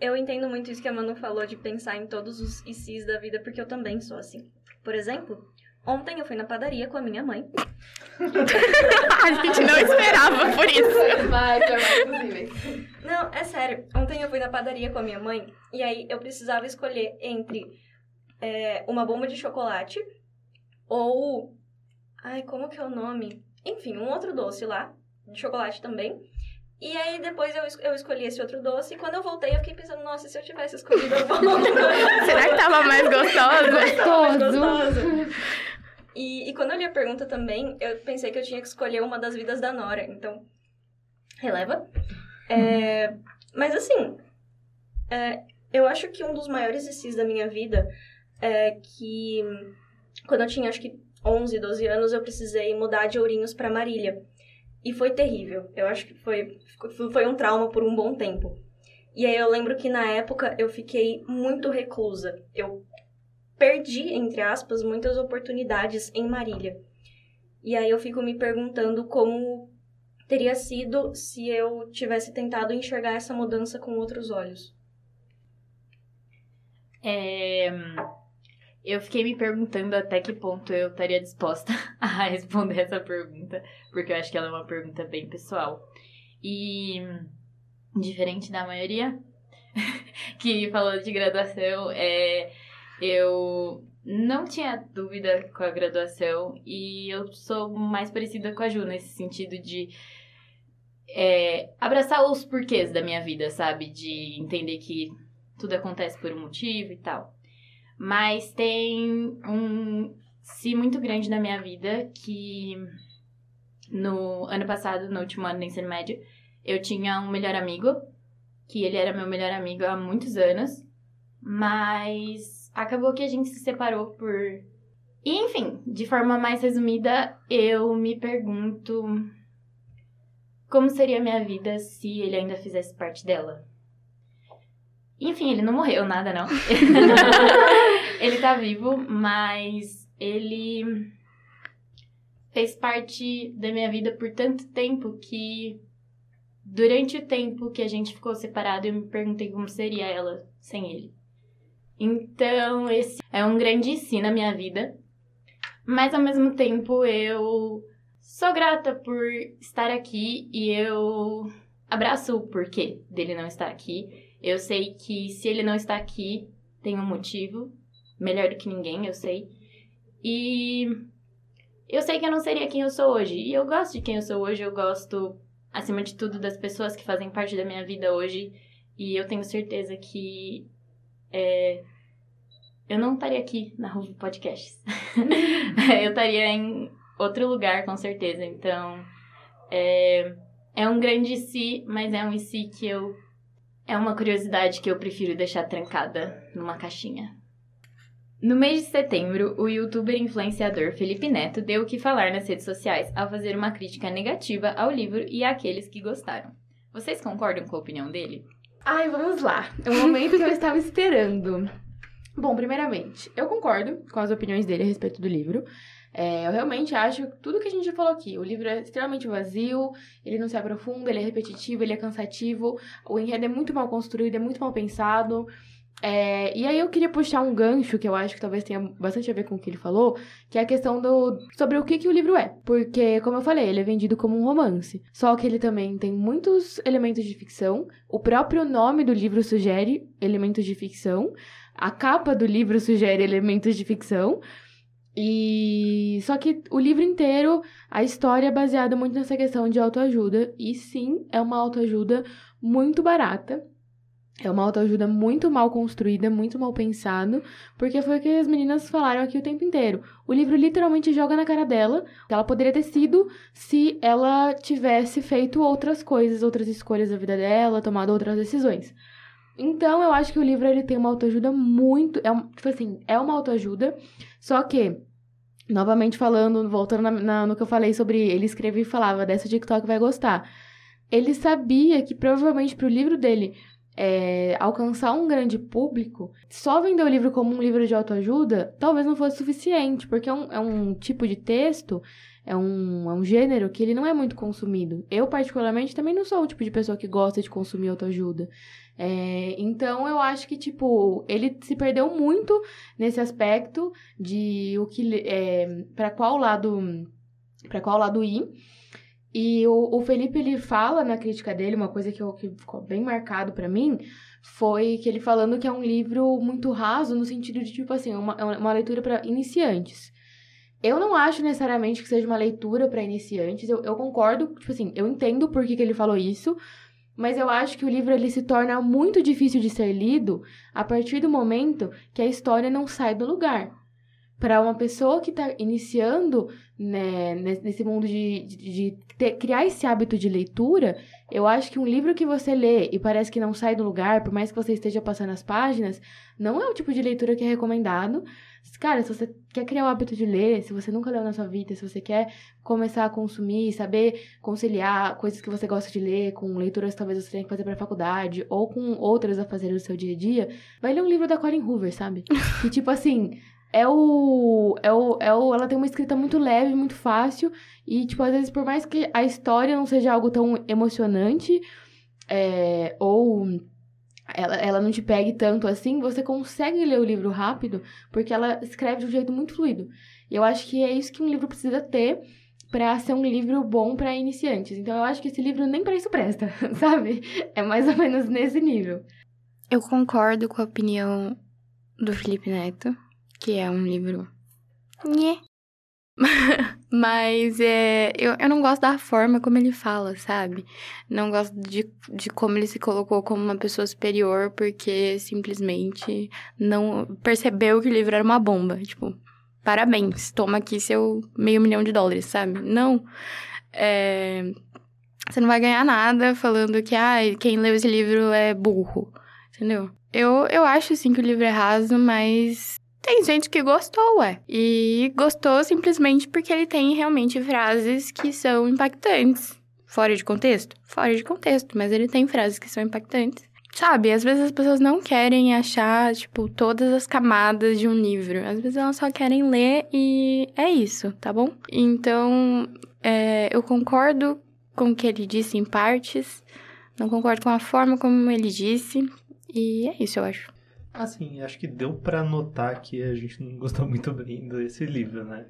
Eu entendo muito isso que a Manu falou de pensar em todos os ICs da vida, porque eu também sou assim. Por exemplo, Ontem eu fui na padaria com a minha mãe. a gente não esperava por isso. Vai, possíveis. Não, é sério. Ontem eu fui na padaria com a minha mãe e aí eu precisava escolher entre é, uma bomba de chocolate ou. Ai, como que é o nome? Enfim, um outro doce lá, de chocolate também. E aí depois eu, eu escolhi esse outro doce e quando eu voltei eu fiquei pensando, nossa, se eu tivesse escolhido a bomba. Será que tava mais gostoso? Gostoso. E, e quando eu li a pergunta também, eu pensei que eu tinha que escolher uma das vidas da Nora, então. Releva. É, mas assim, é, eu acho que um dos maiores ICs da minha vida é que quando eu tinha acho que 11, 12 anos, eu precisei mudar de Ourinhos para Marília. E foi terrível. Eu acho que foi, foi um trauma por um bom tempo. E aí eu lembro que na época eu fiquei muito reclusa. Eu perdi, entre aspas, muitas oportunidades em Marília. E aí eu fico me perguntando como teria sido se eu tivesse tentado enxergar essa mudança com outros olhos. É... Eu fiquei me perguntando até que ponto eu estaria disposta a responder essa pergunta, porque eu acho que ela é uma pergunta bem pessoal. E, diferente da maioria, que falou de graduação, é, eu não tinha dúvida com a graduação e eu sou mais parecida com a Ju nesse sentido de é, abraçar os porquês da minha vida, sabe? De entender que tudo acontece por um motivo e tal. Mas tem um si muito grande na minha vida que no ano passado, no último ano do ensino médio, eu tinha um melhor amigo, que ele era meu melhor amigo há muitos anos, mas acabou que a gente se separou por. E, enfim, de forma mais resumida, eu me pergunto como seria a minha vida se ele ainda fizesse parte dela. Enfim, ele não morreu, nada não. ele tá vivo, mas ele fez parte da minha vida por tanto tempo que durante o tempo que a gente ficou separado, eu me perguntei como seria ela sem ele. Então, esse é um grande si na minha vida. Mas ao mesmo tempo eu sou grata por estar aqui e eu abraço o porquê dele não estar aqui. Eu sei que se ele não está aqui, tem um motivo, melhor do que ninguém, eu sei. E eu sei que eu não seria quem eu sou hoje. E eu gosto de quem eu sou hoje, eu gosto, acima de tudo, das pessoas que fazem parte da minha vida hoje. E eu tenho certeza que é, eu não estaria aqui na Ruve Podcasts. eu estaria em outro lugar, com certeza. Então, é, é um grande si, mas é um si que eu. É uma curiosidade que eu prefiro deixar trancada numa caixinha. No mês de setembro, o youtuber influenciador Felipe Neto deu o que falar nas redes sociais ao fazer uma crítica negativa ao livro e àqueles que gostaram. Vocês concordam com a opinião dele? Ai, vamos lá. É o momento que eu estava esperando. Bom, primeiramente, eu concordo com as opiniões dele a respeito do livro. É, eu realmente acho tudo que a gente já falou aqui. O livro é extremamente vazio, ele não se aprofunda, ele é repetitivo, ele é cansativo, o enredo é muito mal construído, é muito mal pensado. É, e aí eu queria puxar um gancho que eu acho que talvez tenha bastante a ver com o que ele falou, que é a questão do sobre o que, que o livro é. Porque, como eu falei, ele é vendido como um romance. Só que ele também tem muitos elementos de ficção. O próprio nome do livro sugere elementos de ficção. A capa do livro sugere elementos de ficção. E só que o livro inteiro, a história é baseada muito nessa questão de autoajuda. E sim, é uma autoajuda muito barata. É uma autoajuda muito mal construída, muito mal pensado, porque foi o que as meninas falaram aqui o tempo inteiro. O livro literalmente joga na cara dela, que ela poderia ter sido se ela tivesse feito outras coisas, outras escolhas da vida dela, tomado outras decisões. Então, eu acho que o livro ele tem uma autoajuda muito, é tipo assim, é uma autoajuda, só que novamente falando, voltando na, na, no que eu falei sobre ele escrever e falava, dessa TikTok vai gostar. Ele sabia que provavelmente pro livro dele é, alcançar um grande público, só vender o livro como um livro de autoajuda talvez não fosse suficiente, porque é um, é um tipo de texto, é um, é um gênero que ele não é muito consumido. Eu, particularmente, também não sou o tipo de pessoa que gosta de consumir autoajuda. É, então, eu acho que, tipo, ele se perdeu muito nesse aspecto de o que. É, para qual lado. para qual lado ir. E o, o Felipe, ele fala na crítica dele, uma coisa que, eu, que ficou bem marcado para mim, foi que ele falando que é um livro muito raso, no sentido de, tipo assim, uma, uma leitura para iniciantes. Eu não acho necessariamente que seja uma leitura para iniciantes, eu, eu concordo, tipo assim, eu entendo por que, que ele falou isso, mas eu acho que o livro ele se torna muito difícil de ser lido a partir do momento que a história não sai do lugar. Para uma pessoa que está iniciando né, nesse mundo de, de, de ter, criar esse hábito de leitura, eu acho que um livro que você lê e parece que não sai do lugar, por mais que você esteja passando as páginas, não é o tipo de leitura que é recomendado. Cara, se você quer criar o hábito de ler, se você nunca leu na sua vida, se você quer começar a consumir, saber conciliar coisas que você gosta de ler com leituras que talvez você tenha que fazer para faculdade ou com outras a fazer no seu dia a dia, vai ler um livro da Colin Hoover, sabe? que tipo assim, é o, é o, é o. Ela tem uma escrita muito leve, muito fácil. E, tipo, às vezes, por mais que a história não seja algo tão emocionante, é, ou ela, ela não te pegue tanto assim, você consegue ler o livro rápido, porque ela escreve de um jeito muito fluido. E eu acho que é isso que um livro precisa ter para ser um livro bom para iniciantes. Então eu acho que esse livro nem para isso presta, sabe? É mais ou menos nesse nível. Eu concordo com a opinião do Felipe Neto, que é um livro. Nhê. Mas é, eu, eu não gosto da forma como ele fala, sabe? Não gosto de, de como ele se colocou como uma pessoa superior, porque simplesmente não percebeu que o livro era uma bomba. Tipo, parabéns, toma aqui seu meio milhão de dólares, sabe? Não. É, você não vai ganhar nada falando que ah, quem leu esse livro é burro. Entendeu? Eu, eu acho, sim, que o livro é raso, mas tem gente que gostou, ué. E gostou simplesmente porque ele tem realmente frases que são impactantes. Fora de contexto? Fora de contexto, mas ele tem frases que são impactantes. Sabe, às vezes as pessoas não querem achar, tipo, todas as camadas de um livro. Às vezes elas só querem ler e é isso, tá bom? Então, é, eu concordo com o que ele disse em partes, não concordo com a forma como ele disse, e é isso, eu acho. Assim, acho que deu para notar que a gente não gostou muito bem desse livro, né?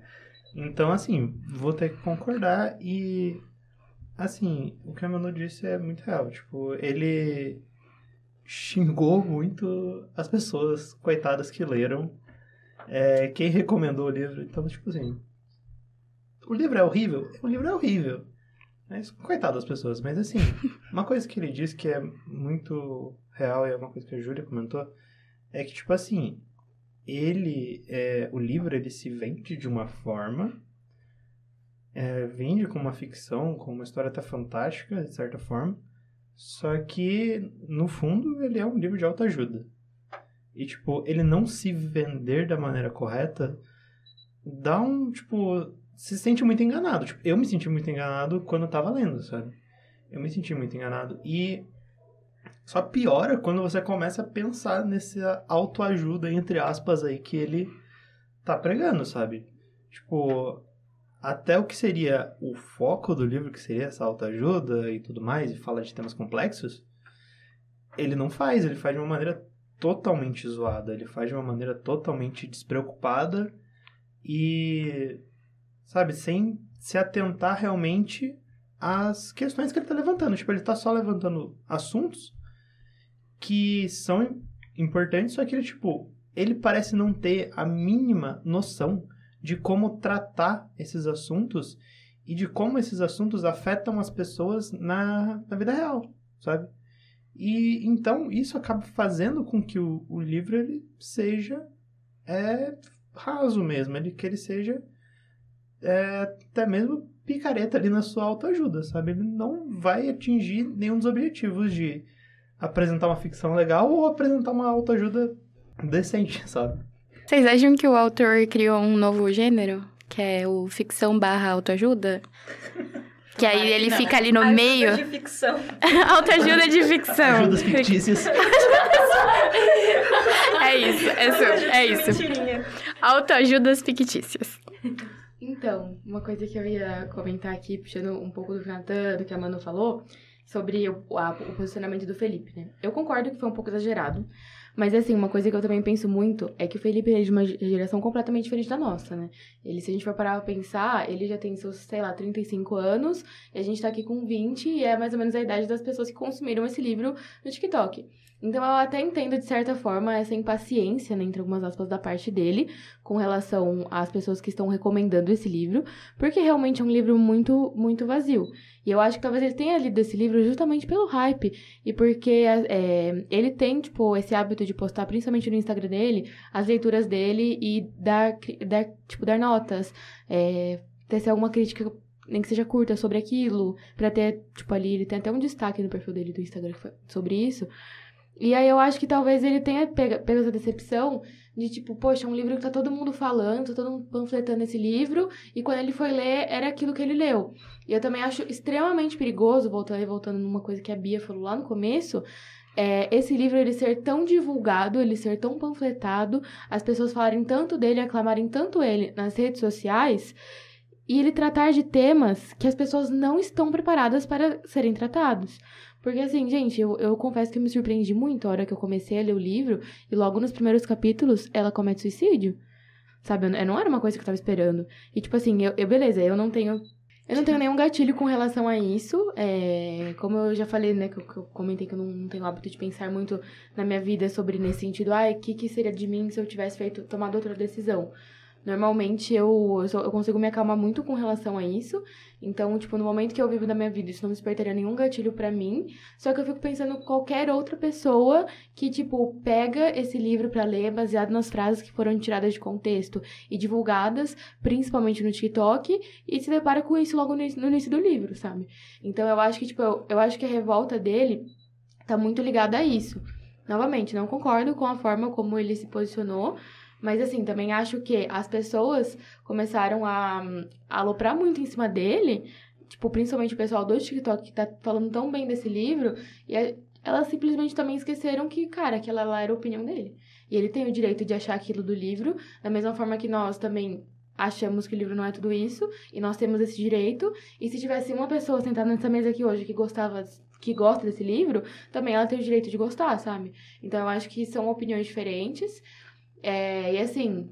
Então, assim, vou ter que concordar e, assim, o que a Manu disse é muito real. Tipo, ele xingou muito as pessoas, coitadas, que leram. É, quem recomendou o livro. Então, tipo assim, o livro é horrível? O livro é horrível. Mas, coitado das pessoas. Mas, assim, uma coisa que ele disse que é muito real e é uma coisa que a Júlia comentou, é que, tipo assim, ele, é, o livro, ele se vende de uma forma, é, vende como uma ficção, como uma história até fantástica, de certa forma, só que, no fundo, ele é um livro de autoajuda. E, tipo, ele não se vender da maneira correta dá um, tipo, se sente muito enganado. Tipo, eu me senti muito enganado quando eu tava lendo, sabe? Eu me senti muito enganado. E só piora quando você começa a pensar nessa autoajuda, entre aspas, aí, que ele tá pregando, sabe? Tipo, até o que seria o foco do livro, que seria essa autoajuda e tudo mais, e fala de temas complexos, ele não faz, ele faz de uma maneira totalmente zoada, ele faz de uma maneira totalmente despreocupada e, sabe, sem se atentar realmente às questões que ele está levantando. Tipo, ele está só levantando assuntos que são importantes, só que ele, tipo, ele parece não ter a mínima noção de como tratar esses assuntos e de como esses assuntos afetam as pessoas na, na vida real, sabe? E então isso acaba fazendo com que o, o livro ele seja é, raso mesmo, ele, que ele seja é, até mesmo picareta ali na sua autoajuda, sabe? Ele não vai atingir nenhum dos objetivos de apresentar uma ficção legal ou apresentar uma autoajuda decente, sabe? Vocês acham que o autor criou um novo gênero? Que é o ficção barra autoajuda? Que aí ele fica ali no Ajuda meio. de ficção. autoajuda de ficção. Ajudas fictícias. É isso, é isso, é isso. Mentirinha. Autoajudas fictícias. Então, uma coisa que eu ia comentar aqui, puxando um pouco do Natan, do que a Manu falou, sobre o, a- o posicionamento do Felipe, né? Eu concordo que foi um pouco exagerado, mas assim, uma coisa que eu também penso muito é que o Felipe é de uma geração completamente diferente da nossa, né? Ele, se a gente for parar pra pensar, ele já tem seus, sei lá, 35 anos, e a gente tá aqui com 20, e é mais ou menos a idade das pessoas que consumiram esse livro no TikTok. Então eu até entendo, de certa forma, essa impaciência, né, entre algumas aspas, da parte dele, com relação às pessoas que estão recomendando esse livro, porque realmente é um livro muito, muito vazio. E eu acho que talvez ele tenha lido esse livro justamente pelo hype, e porque é, ele tem, tipo, esse hábito de postar, principalmente no Instagram dele, as leituras dele e dar, dar tipo, dar notas, é, tecer alguma crítica nem que seja curta sobre aquilo, pra ter, tipo, ali, ele tem até um destaque no perfil dele do Instagram sobre isso. E aí eu acho que talvez ele tenha pego, pego essa decepção de tipo, poxa, um livro que tá todo mundo falando, tá todo mundo panfletando esse livro, e quando ele foi ler, era aquilo que ele leu. E eu também acho extremamente perigoso, voltando e voltando numa coisa que a Bia falou lá no começo, é, esse livro ele ser tão divulgado, ele ser tão panfletado, as pessoas falarem tanto dele, aclamarem tanto ele nas redes sociais, e ele tratar de temas que as pessoas não estão preparadas para serem tratados. Porque, assim, gente, eu, eu confesso que eu me surpreendi muito a hora que eu comecei a ler o livro, e logo nos primeiros capítulos ela comete suicídio. Sabe? Eu, não era uma coisa que eu tava esperando. E, tipo assim, eu, eu beleza, eu não tenho Eu não tenho nenhum gatilho com relação a isso. É, como eu já falei, né, que eu, que eu comentei que eu não, não tenho o hábito de pensar muito na minha vida sobre nesse sentido, ah, o que, que seria de mim se eu tivesse feito, tomado outra decisão. Normalmente eu, eu, sou- eu consigo me acalmar muito com relação a isso. Então, tipo, no momento que eu vivo da minha vida, isso não despertaria nenhum gatilho pra mim. Só que eu fico pensando qualquer outra pessoa que, tipo, pega esse livro pra ler baseado nas frases que foram tiradas de contexto e divulgadas, principalmente no TikTok, e se depara com isso logo no início, no início do livro, sabe? Então eu acho que, tipo, eu, eu acho que a revolta dele tá muito ligada a isso. Novamente, não concordo com a forma como ele se posicionou, mas assim, também acho que as pessoas começaram a, a aloprar muito em cima dele, tipo, principalmente o pessoal do TikTok que tá falando tão bem desse livro, e a- elas simplesmente também esqueceram que, cara, aquela lá era a opinião dele. E ele tem o direito de achar aquilo do livro, da mesma forma que nós também achamos que o livro não é tudo isso, e nós temos esse direito. E se tivesse uma pessoa sentada nessa mesa aqui hoje que gostava, que gosta desse livro, também ela tem o direito de gostar, sabe? Então eu acho que são opiniões diferentes. É, e assim,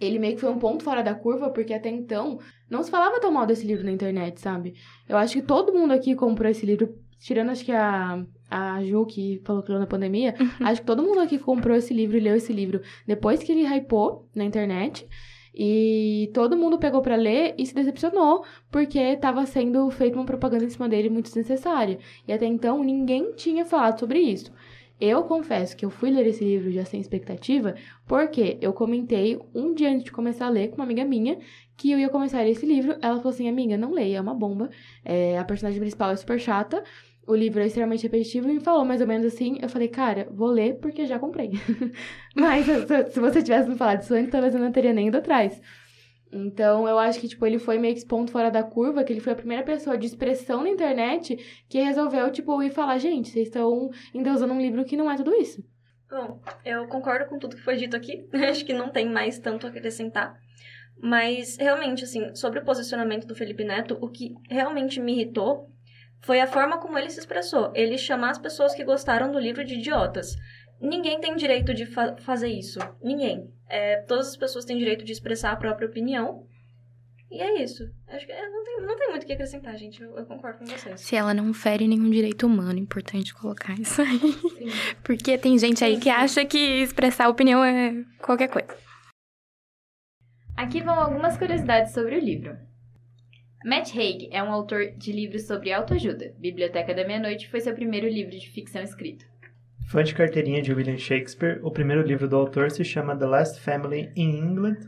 ele meio que foi um ponto fora da curva, porque até então não se falava tão mal desse livro na internet, sabe? Eu acho que todo mundo aqui comprou esse livro, tirando acho que a, a Ju, que falou que leu na pandemia, acho que todo mundo aqui comprou esse livro e leu esse livro depois que ele hypou na internet. E todo mundo pegou pra ler e se decepcionou, porque estava sendo feita uma propaganda em cima dele muito desnecessária. E até então ninguém tinha falado sobre isso. Eu confesso que eu fui ler esse livro já sem expectativa, porque eu comentei um dia antes de começar a ler com uma amiga minha que eu ia começar a ler esse livro. Ela falou assim: Amiga, não leia, é uma bomba. É, a personagem principal é super chata. O livro é extremamente repetitivo e me falou mais ou menos assim. Eu falei, cara, vou ler porque já comprei. Mas se- você tivesse me falado isso antes, talvez eu não teria nem ido atrás. Então, eu acho que, tipo, ele foi meio que esse ponto fora da curva, que ele foi a primeira pessoa de expressão na internet que resolveu, tipo, ir falar, gente, vocês estão endeusando um livro que não é tudo isso. Bom, eu concordo com tudo que foi dito aqui. Acho que não tem mais tanto a acrescentar. Mas, realmente, assim, sobre o posicionamento do Felipe Neto, o que realmente me irritou foi a forma como ele se expressou. Ele chamar as pessoas que gostaram do livro de idiotas. Ninguém tem direito de fa- fazer isso. Ninguém. É, todas as pessoas têm direito de expressar a própria opinião. E é isso. Acho que é, não, tem, não tem muito o que acrescentar, gente. Eu, eu concordo com vocês. Se ela não fere nenhum direito humano, é importante colocar isso aí. Porque tem gente aí que acha que expressar opinião é qualquer coisa. Aqui vão algumas curiosidades sobre o livro. Matt Haig é um autor de livros sobre autoajuda. Biblioteca da Meia-Noite foi seu primeiro livro de ficção escrito. Fã de carteirinha de William Shakespeare, o primeiro livro do autor se chama The Last Family in England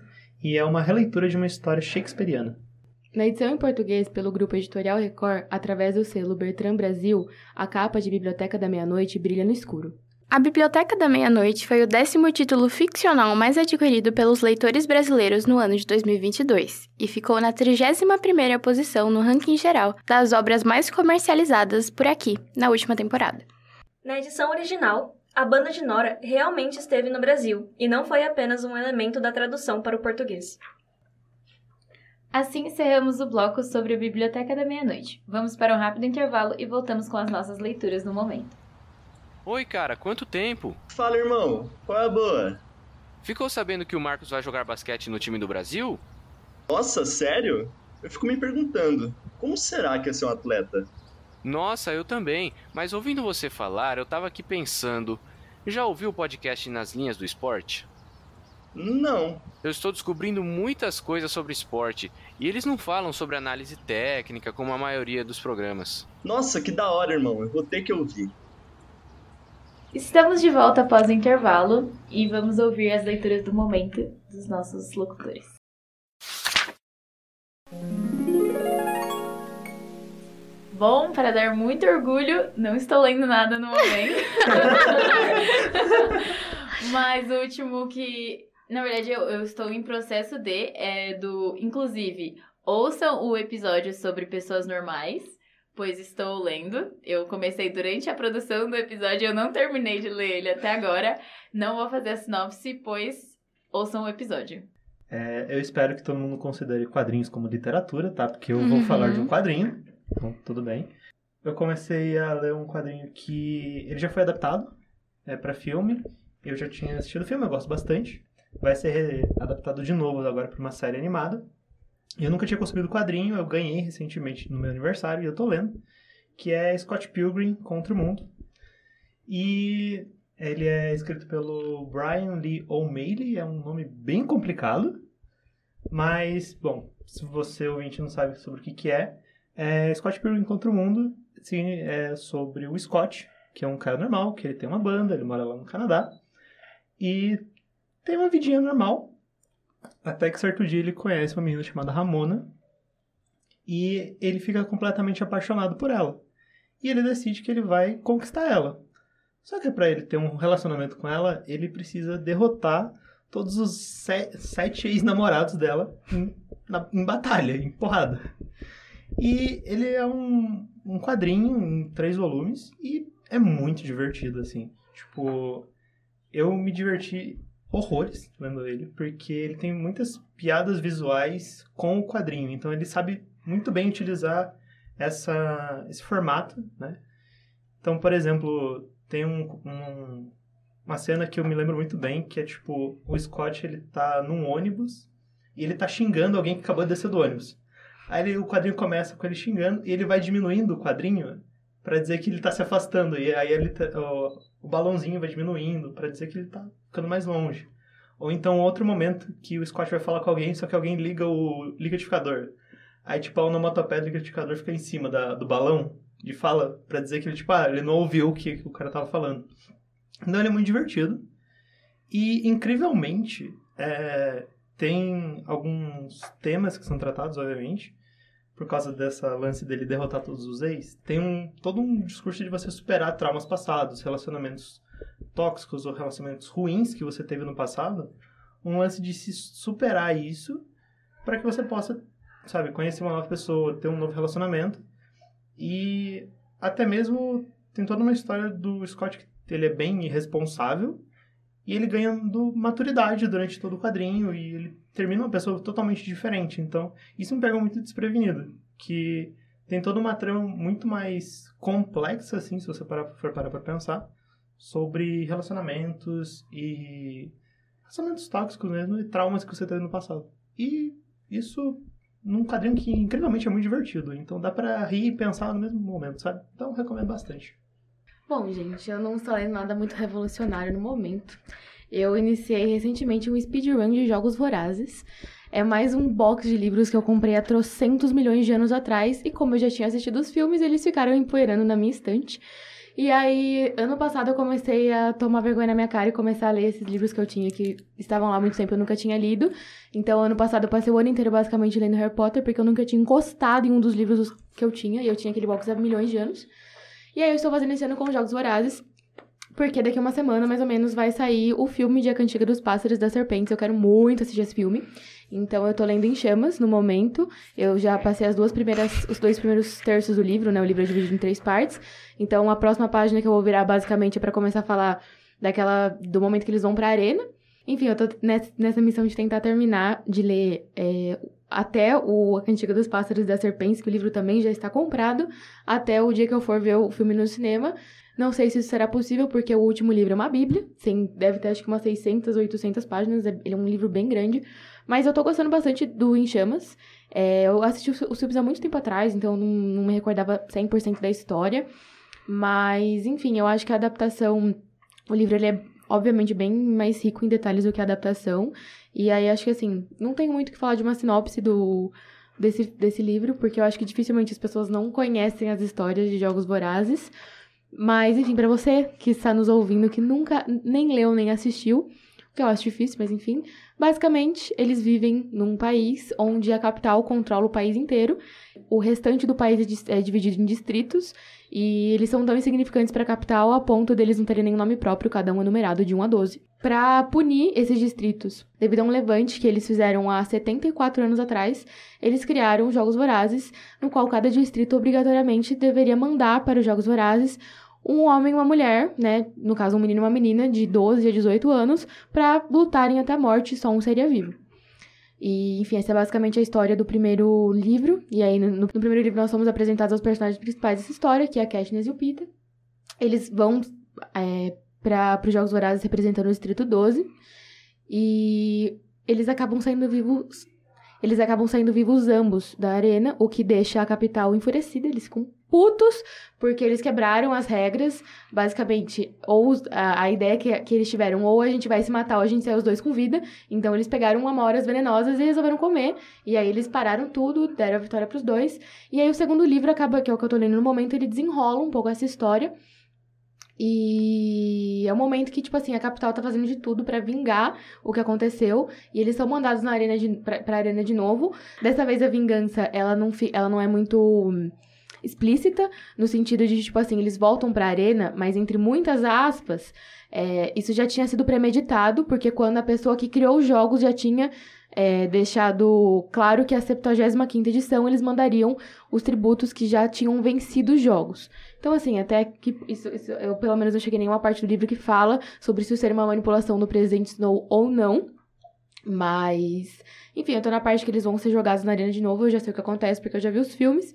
e é uma releitura de uma história shakespeariana. Na edição em português pelo grupo editorial Record, através do selo Bertrand Brasil, a capa de Biblioteca da Meia-Noite brilha no escuro. A Biblioteca da Meia-Noite foi o décimo título ficcional mais adquirido pelos leitores brasileiros no ano de 2022 e ficou na 31ª posição no ranking geral das obras mais comercializadas por aqui, na última temporada. Na edição original, a banda de Nora realmente esteve no Brasil e não foi apenas um elemento da tradução para o português. Assim encerramos o bloco sobre a Biblioteca da Meia-Noite. Vamos para um rápido intervalo e voltamos com as nossas leituras no momento. Oi, cara, quanto tempo? Fala, irmão. Qual é a boa? Ficou sabendo que o Marcos vai jogar basquete no time do Brasil? Nossa, sério? Eu fico me perguntando, como será que é ser um atleta? Nossa, eu também. Mas ouvindo você falar, eu tava aqui pensando. Já ouviu o podcast Nas Linhas do Esporte? Não. Eu estou descobrindo muitas coisas sobre esporte e eles não falam sobre análise técnica como a maioria dos programas. Nossa, que da hora, irmão. Eu vou ter que ouvir. Estamos de volta após o intervalo e vamos ouvir as leituras do momento dos nossos locutores. Bom, para dar muito orgulho, não estou lendo nada no momento. Mas o último que. Na verdade, eu, eu estou em processo de. É do. Inclusive, ouçam o episódio sobre pessoas normais, pois estou lendo. Eu comecei durante a produção do episódio, eu não terminei de ler ele até agora. Não vou fazer a sinopse, pois ouçam o episódio. É, eu espero que todo mundo considere quadrinhos como literatura, tá? Porque eu vou falar de um quadrinho. Então, tudo bem. Eu comecei a ler um quadrinho que ele já foi adaptado é, para filme. Eu já tinha assistido o filme, eu gosto bastante. Vai ser adaptado de novo agora para uma série animada. Eu nunca tinha consumido o quadrinho, eu ganhei recentemente no meu aniversário e eu tô lendo, que é Scott Pilgrim contra o Mundo. E ele é escrito pelo Brian Lee O'Malley, é um nome bem complicado, mas, bom, se você ouvinte não sabe sobre o que, que é, é Scott Pilgrim contra o Mundo sim, é sobre o Scott, que é um cara normal, que ele tem uma banda, ele mora lá no Canadá, e tem uma vidinha normal, até que certo dia ele conhece uma menina chamada Ramona, e ele fica completamente apaixonado por ela. E ele decide que ele vai conquistar ela. Só que para ele ter um relacionamento com ela, ele precisa derrotar todos os se sete ex-namorados dela em, na, em batalha, em porrada. E ele é um, um quadrinho em três volumes e é muito divertido, assim. Tipo, eu me diverti horrores lendo ele, porque ele tem muitas piadas visuais com o quadrinho. Então ele sabe muito bem utilizar essa, esse formato, né? Então, por exemplo, tem um, um, uma cena que eu me lembro muito bem, que é tipo, o Scott, ele tá num ônibus e ele tá xingando alguém que acabou de descer do ônibus. Aí ele, o quadrinho começa com ele xingando e ele vai diminuindo o quadrinho para dizer que ele tá se afastando. E aí ele tá, o, o balãozinho vai diminuindo para dizer que ele tá ficando mais longe. Ou então outro momento que o Scott vai falar com alguém, só que alguém liga o liquidificador. Aí, tipo, a onomatopeia do liquidificador fica em cima da, do balão de fala para dizer que ele, tipo, ah, ele não ouviu o que, que o cara tava falando. Então ele é muito divertido. E, incrivelmente, é, tem alguns temas que são tratados, obviamente, por causa dessa lance dele derrotar todos os ex. Tem um, todo um discurso de você superar traumas passados, relacionamentos tóxicos ou relacionamentos ruins que você teve no passado. Um lance de se superar isso para que você possa, sabe, conhecer uma nova pessoa, ter um novo relacionamento. E até mesmo tem toda uma história do Scott que ele é bem irresponsável e ele ganhando maturidade durante todo o quadrinho e ele termina uma pessoa totalmente diferente. Então, isso me pega muito desprevenido, que tem toda uma trama muito mais complexa, assim, se você parar, for parar pra pensar, sobre relacionamentos e relacionamentos tóxicos mesmo e traumas que você teve no passado. E isso num quadrinho que incrivelmente é muito divertido, então dá para rir e pensar no mesmo momento, sabe? Então recomendo bastante. Bom, gente, eu não estou lendo nada muito revolucionário no momento. Eu iniciei recentemente um speedrun de Jogos Vorazes. É mais um box de livros que eu comprei há trocentos milhões de anos atrás, e como eu já tinha assistido os filmes, eles ficaram empoeirando na minha estante. E aí, ano passado eu comecei a tomar vergonha na minha cara e começar a ler esses livros que eu tinha, que estavam lá há muito tempo eu nunca tinha lido. Então, ano passado eu passei o ano inteiro basicamente lendo Harry Potter, porque eu nunca tinha encostado em um dos livros que eu tinha, e eu tinha aquele box há milhões de anos. E aí eu estou fazendo esse ano com Jogos Vorazes, porque daqui a uma semana, mais ou menos, vai sair o filme de A Cantiga dos Pássaros da Serpentes. Eu quero muito assistir esse filme. Então eu tô lendo em chamas no momento. Eu já passei as duas primeiras, os dois primeiros terços do livro, né? O livro é dividido em três partes. Então a próxima página que eu vou virar basicamente é para começar a falar daquela do momento que eles vão para a arena. Enfim, eu tô nessa, nessa missão de tentar terminar de ler é, até o A Cantiga dos Pássaros da Serpentes, que o livro também já está comprado, até o dia que eu for ver o filme no cinema. Não sei se isso será possível, porque o último livro é uma bíblia, tem, deve ter acho que umas 600, 800 páginas, é, ele é um livro bem grande, mas eu tô gostando bastante do Em Chamas. É, eu assisti os filmes há muito tempo atrás, então não, não me recordava 100% da história, mas enfim, eu acho que a adaptação, o livro ele é obviamente bem mais rico em detalhes do que a adaptação, e aí acho que assim, não tem muito o que falar de uma sinopse do desse, desse livro, porque eu acho que dificilmente as pessoas não conhecem as histórias de Jogos Vorazes, mas, enfim, para você que está nos ouvindo, que nunca nem leu nem assistiu, que eu acho difícil, mas enfim. Basicamente, eles vivem num país onde a capital controla o país inteiro. O restante do país é, é dividido em distritos. E eles são tão insignificantes para a capital a ponto deles não terem nenhum nome próprio, cada um é numerado de 1 a 12. Para punir esses distritos, devido a um levante que eles fizeram há 74 anos atrás, eles criaram Jogos Vorazes, no qual cada distrito obrigatoriamente deveria mandar para os Jogos Vorazes um homem e uma mulher, né? No caso, um menino e uma menina de 12 a 18 anos, para lutarem até a morte, só um seria vivo. E, enfim, essa é basicamente a história do primeiro livro. E aí, no, no primeiro livro, nós somos apresentados aos personagens principais dessa história, que é a Katniss e o Peter. Eles vão é, para os Jogos Vorazes representando o Distrito 12. E eles acabam saindo vivos eles acabam saindo vivos ambos da arena, o que deixa a capital enfurecida. Eles ficam putos porque eles quebraram as regras. Basicamente, ou a, a ideia que, que eles tiveram, ou a gente vai se matar ou a gente sai os dois com vida. Então eles pegaram amoras venenosas e resolveram comer. E aí eles pararam tudo, deram a vitória pros dois. E aí o segundo livro acaba, que é o que eu tô lendo no momento, ele desenrola um pouco essa história. E é o momento que, tipo assim, a capital tá fazendo de tudo para vingar o que aconteceu. E eles são mandados na arena de, pra, pra arena de novo. Dessa vez a vingança, ela não, ela não é muito explícita, no sentido de, tipo assim, eles voltam pra arena, mas entre muitas aspas, é, isso já tinha sido premeditado, porque quando a pessoa que criou os jogos já tinha é, deixado claro que a 75ª edição eles mandariam os tributos que já tinham vencido os jogos. Então, assim, até que isso, isso, eu pelo menos não cheguei em nenhuma parte do livro que fala sobre isso ser uma manipulação do presidente Snow ou não. Mas, enfim, eu tô na parte que eles vão ser jogados na arena de novo, eu já sei o que acontece porque eu já vi os filmes.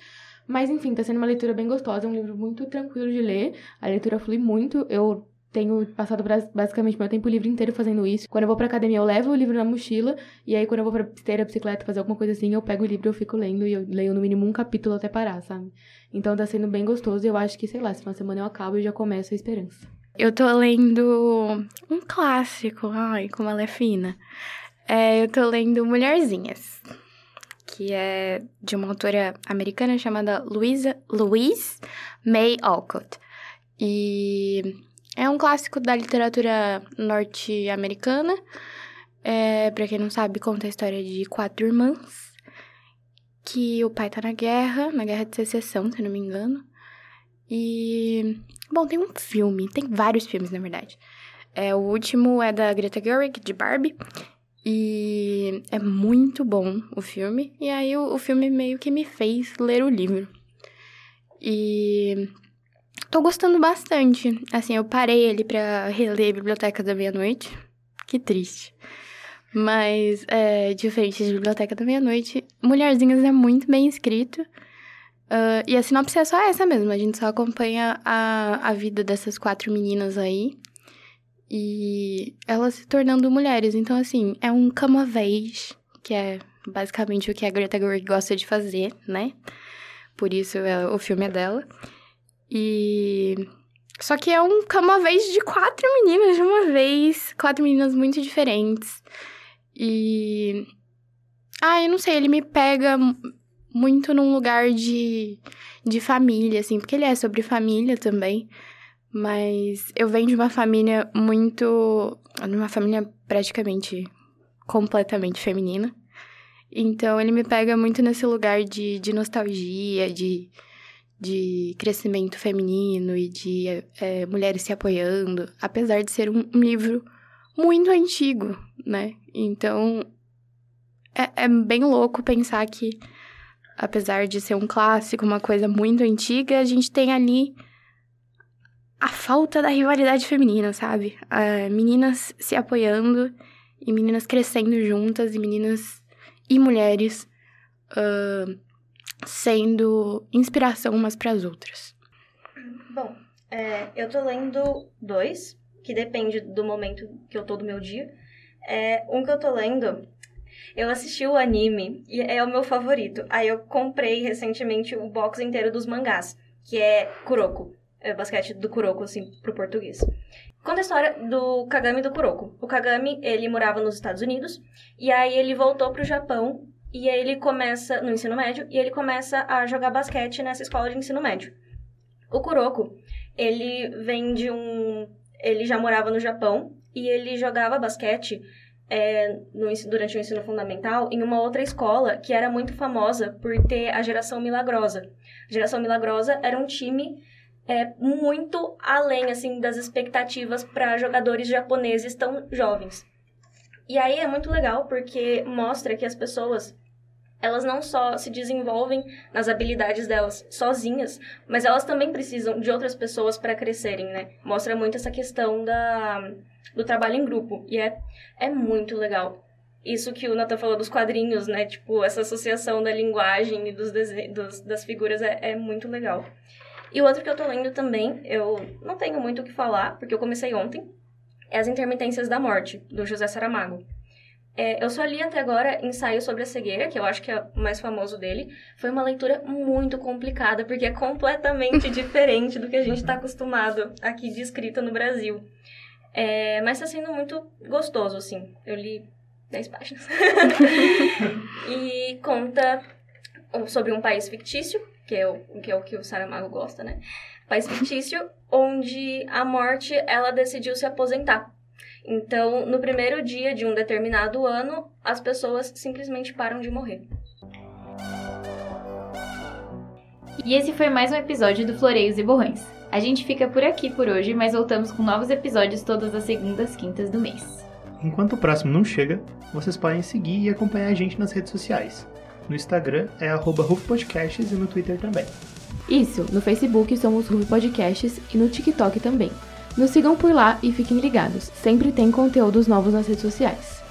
Mas, enfim, tá sendo uma leitura bem gostosa, é um livro muito tranquilo de ler. A leitura flui muito. Eu tenho passado basicamente meu tempo livre inteiro fazendo isso. Quando eu vou pra academia, eu levo o livro na mochila. E aí, quando eu vou pra esteira, bicicleta, fazer alguma coisa assim, eu pego o livro e eu fico lendo. E eu leio no mínimo um capítulo até parar, sabe? Então tá sendo bem gostoso. E eu acho que, sei lá, se uma semana eu acabo, eu já começo a esperança. Eu tô lendo um clássico. Ai, como ela é fina. É, eu tô lendo Mulherzinhas. Que é de uma autora americana chamada Louisa, Louise May Alcott. E é um clássico da literatura norte-americana. É, pra quem não sabe, conta a história de quatro irmãs. Que o pai tá na guerra, na guerra de secessão, se não me engano. E. Bom, tem um filme, tem vários filmes, na verdade. É, o último é da Greta Gerwig, de Barbie. E é muito bom o filme. E aí o, o filme meio que me fez ler o livro. E Tô gostando bastante. Assim, eu parei ele pra reler Biblioteca da Meia-Noite. Que triste. Mas, é, diferente de Biblioteca da Meia-Noite, Mulherzinhas é muito bem escrito. Uh, e a sinopse é só essa mesmo. A gente só acompanha a, a vida dessas quatro meninas aí. E elas se tornando mulheres. Então, assim, é um age, que é basicamente o que a Greta Gerwig gosta de fazer, né? Por isso é, o filme é dela. E. Só que é um vez de quatro meninas de uma vez. Quatro meninas muito diferentes. E. Ah, eu não sei, ele me pega muito num lugar de, de família, assim, porque ele é sobre família também. Mas eu venho de uma família muito. uma família praticamente completamente feminina. Então ele me pega muito nesse lugar de, de nostalgia, de de crescimento feminino e de é, mulheres se apoiando, apesar de ser um, um, livro muito antigo, né? Então é, é bem louco pensar que, apesar de ser um clássico, uma coisa muito antiga, a gente tem ali a falta da rivalidade feminina, sabe? É, meninas se apoiando e meninas crescendo juntas e meninas e mulheres. Uh, sendo inspiração umas para as outras? Bom, é, eu tô lendo dois, que depende do momento que eu tô do meu dia. É, um que eu tô lendo, eu assisti o anime e é o meu favorito. Aí eu comprei recentemente o box inteiro dos mangás, que é Kuroko. É basquete do Kuroko, assim, pro português. Conta a história do Kagami e do Kuroko. O Kagami, ele morava nos Estados Unidos, e aí ele voltou pro Japão e aí ele começa, no ensino médio, e ele começa a jogar basquete nessa escola de ensino médio. O Kuroko, ele vem de um... Ele já morava no Japão, e ele jogava basquete é, no, durante o ensino fundamental em uma outra escola que era muito famosa por ter a Geração Milagrosa. A Geração Milagrosa era um time é, muito além assim das expectativas para jogadores japoneses tão jovens. E aí é muito legal porque mostra que as pessoas elas não só se desenvolvem nas habilidades delas sozinhas, mas elas também precisam de outras pessoas para crescerem, né? Mostra muito essa questão da, do trabalho em grupo. E é, é muito legal. Isso que o Nathan falou dos quadrinhos, né? Tipo, essa associação da linguagem e dos, dos das figuras é, é muito legal. E o outro que eu tô lendo também, eu não tenho muito o que falar, porque eu comecei ontem, é As Intermitências da Morte, do José Saramago. É, eu só li até agora Ensaio sobre a Cegueira, que eu acho que é o mais famoso dele. Foi uma leitura muito complicada, porque é completamente diferente do que a gente está acostumado aqui de escrita no Brasil. É, mas está sendo muito gostoso, assim. Eu li 10 páginas. e conta sobre um país fictício, que é o que, é o, que o Saramago gosta, né? País fictício, onde a morte, ela decidiu se aposentar. Então, no primeiro dia de um determinado ano, as pessoas simplesmente param de morrer. E esse foi mais um episódio do Floreios e Borrões. A gente fica por aqui por hoje, mas voltamos com novos episódios todas as segundas quintas do mês. Enquanto o próximo não chega, vocês podem seguir e acompanhar a gente nas redes sociais. No Instagram é arroba Podcasts e no Twitter também. Isso, no Facebook somos Ruff Podcasts e no TikTok também. Nos sigam por lá e fiquem ligados, sempre tem conteúdos novos nas redes sociais.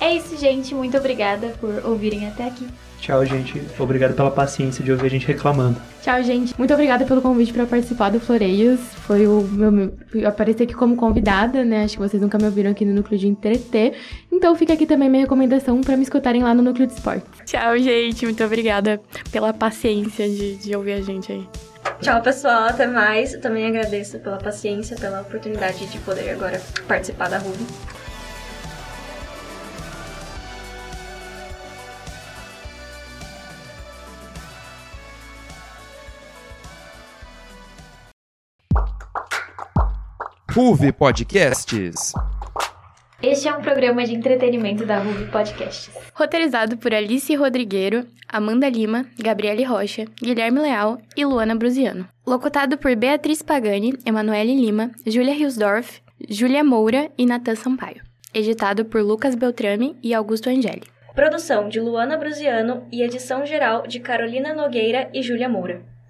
É isso, gente. Muito obrigada por ouvirem até aqui. Tchau, gente. Obrigado pela paciência de ouvir a gente reclamando. Tchau, gente. Muito obrigada pelo convite para participar do Floreios. Foi o meu, aparecer aqui como convidada, né? Acho que vocês nunca me ouviram aqui no núcleo de entreter. Então fica aqui também minha recomendação para me escutarem lá no núcleo de esportes. Tchau, gente. Muito obrigada pela paciência de, de ouvir a gente aí. Tchau, pessoal. Até mais. Eu também agradeço pela paciência, pela oportunidade de poder agora participar da Ruby. Ruve Podcasts. Este é um programa de entretenimento da Ruve Podcasts. Roteirizado por Alice Rodrigueiro, Amanda Lima, Gabriele Rocha, Guilherme Leal e Luana Brusiano. Locutado por Beatriz Pagani, Emanuele Lima, Júlia Hilsdorf, Júlia Moura e Natan Sampaio. Editado por Lucas Beltrame e Augusto Angeli. Produção de Luana Brusiano e edição geral de Carolina Nogueira e Júlia Moura.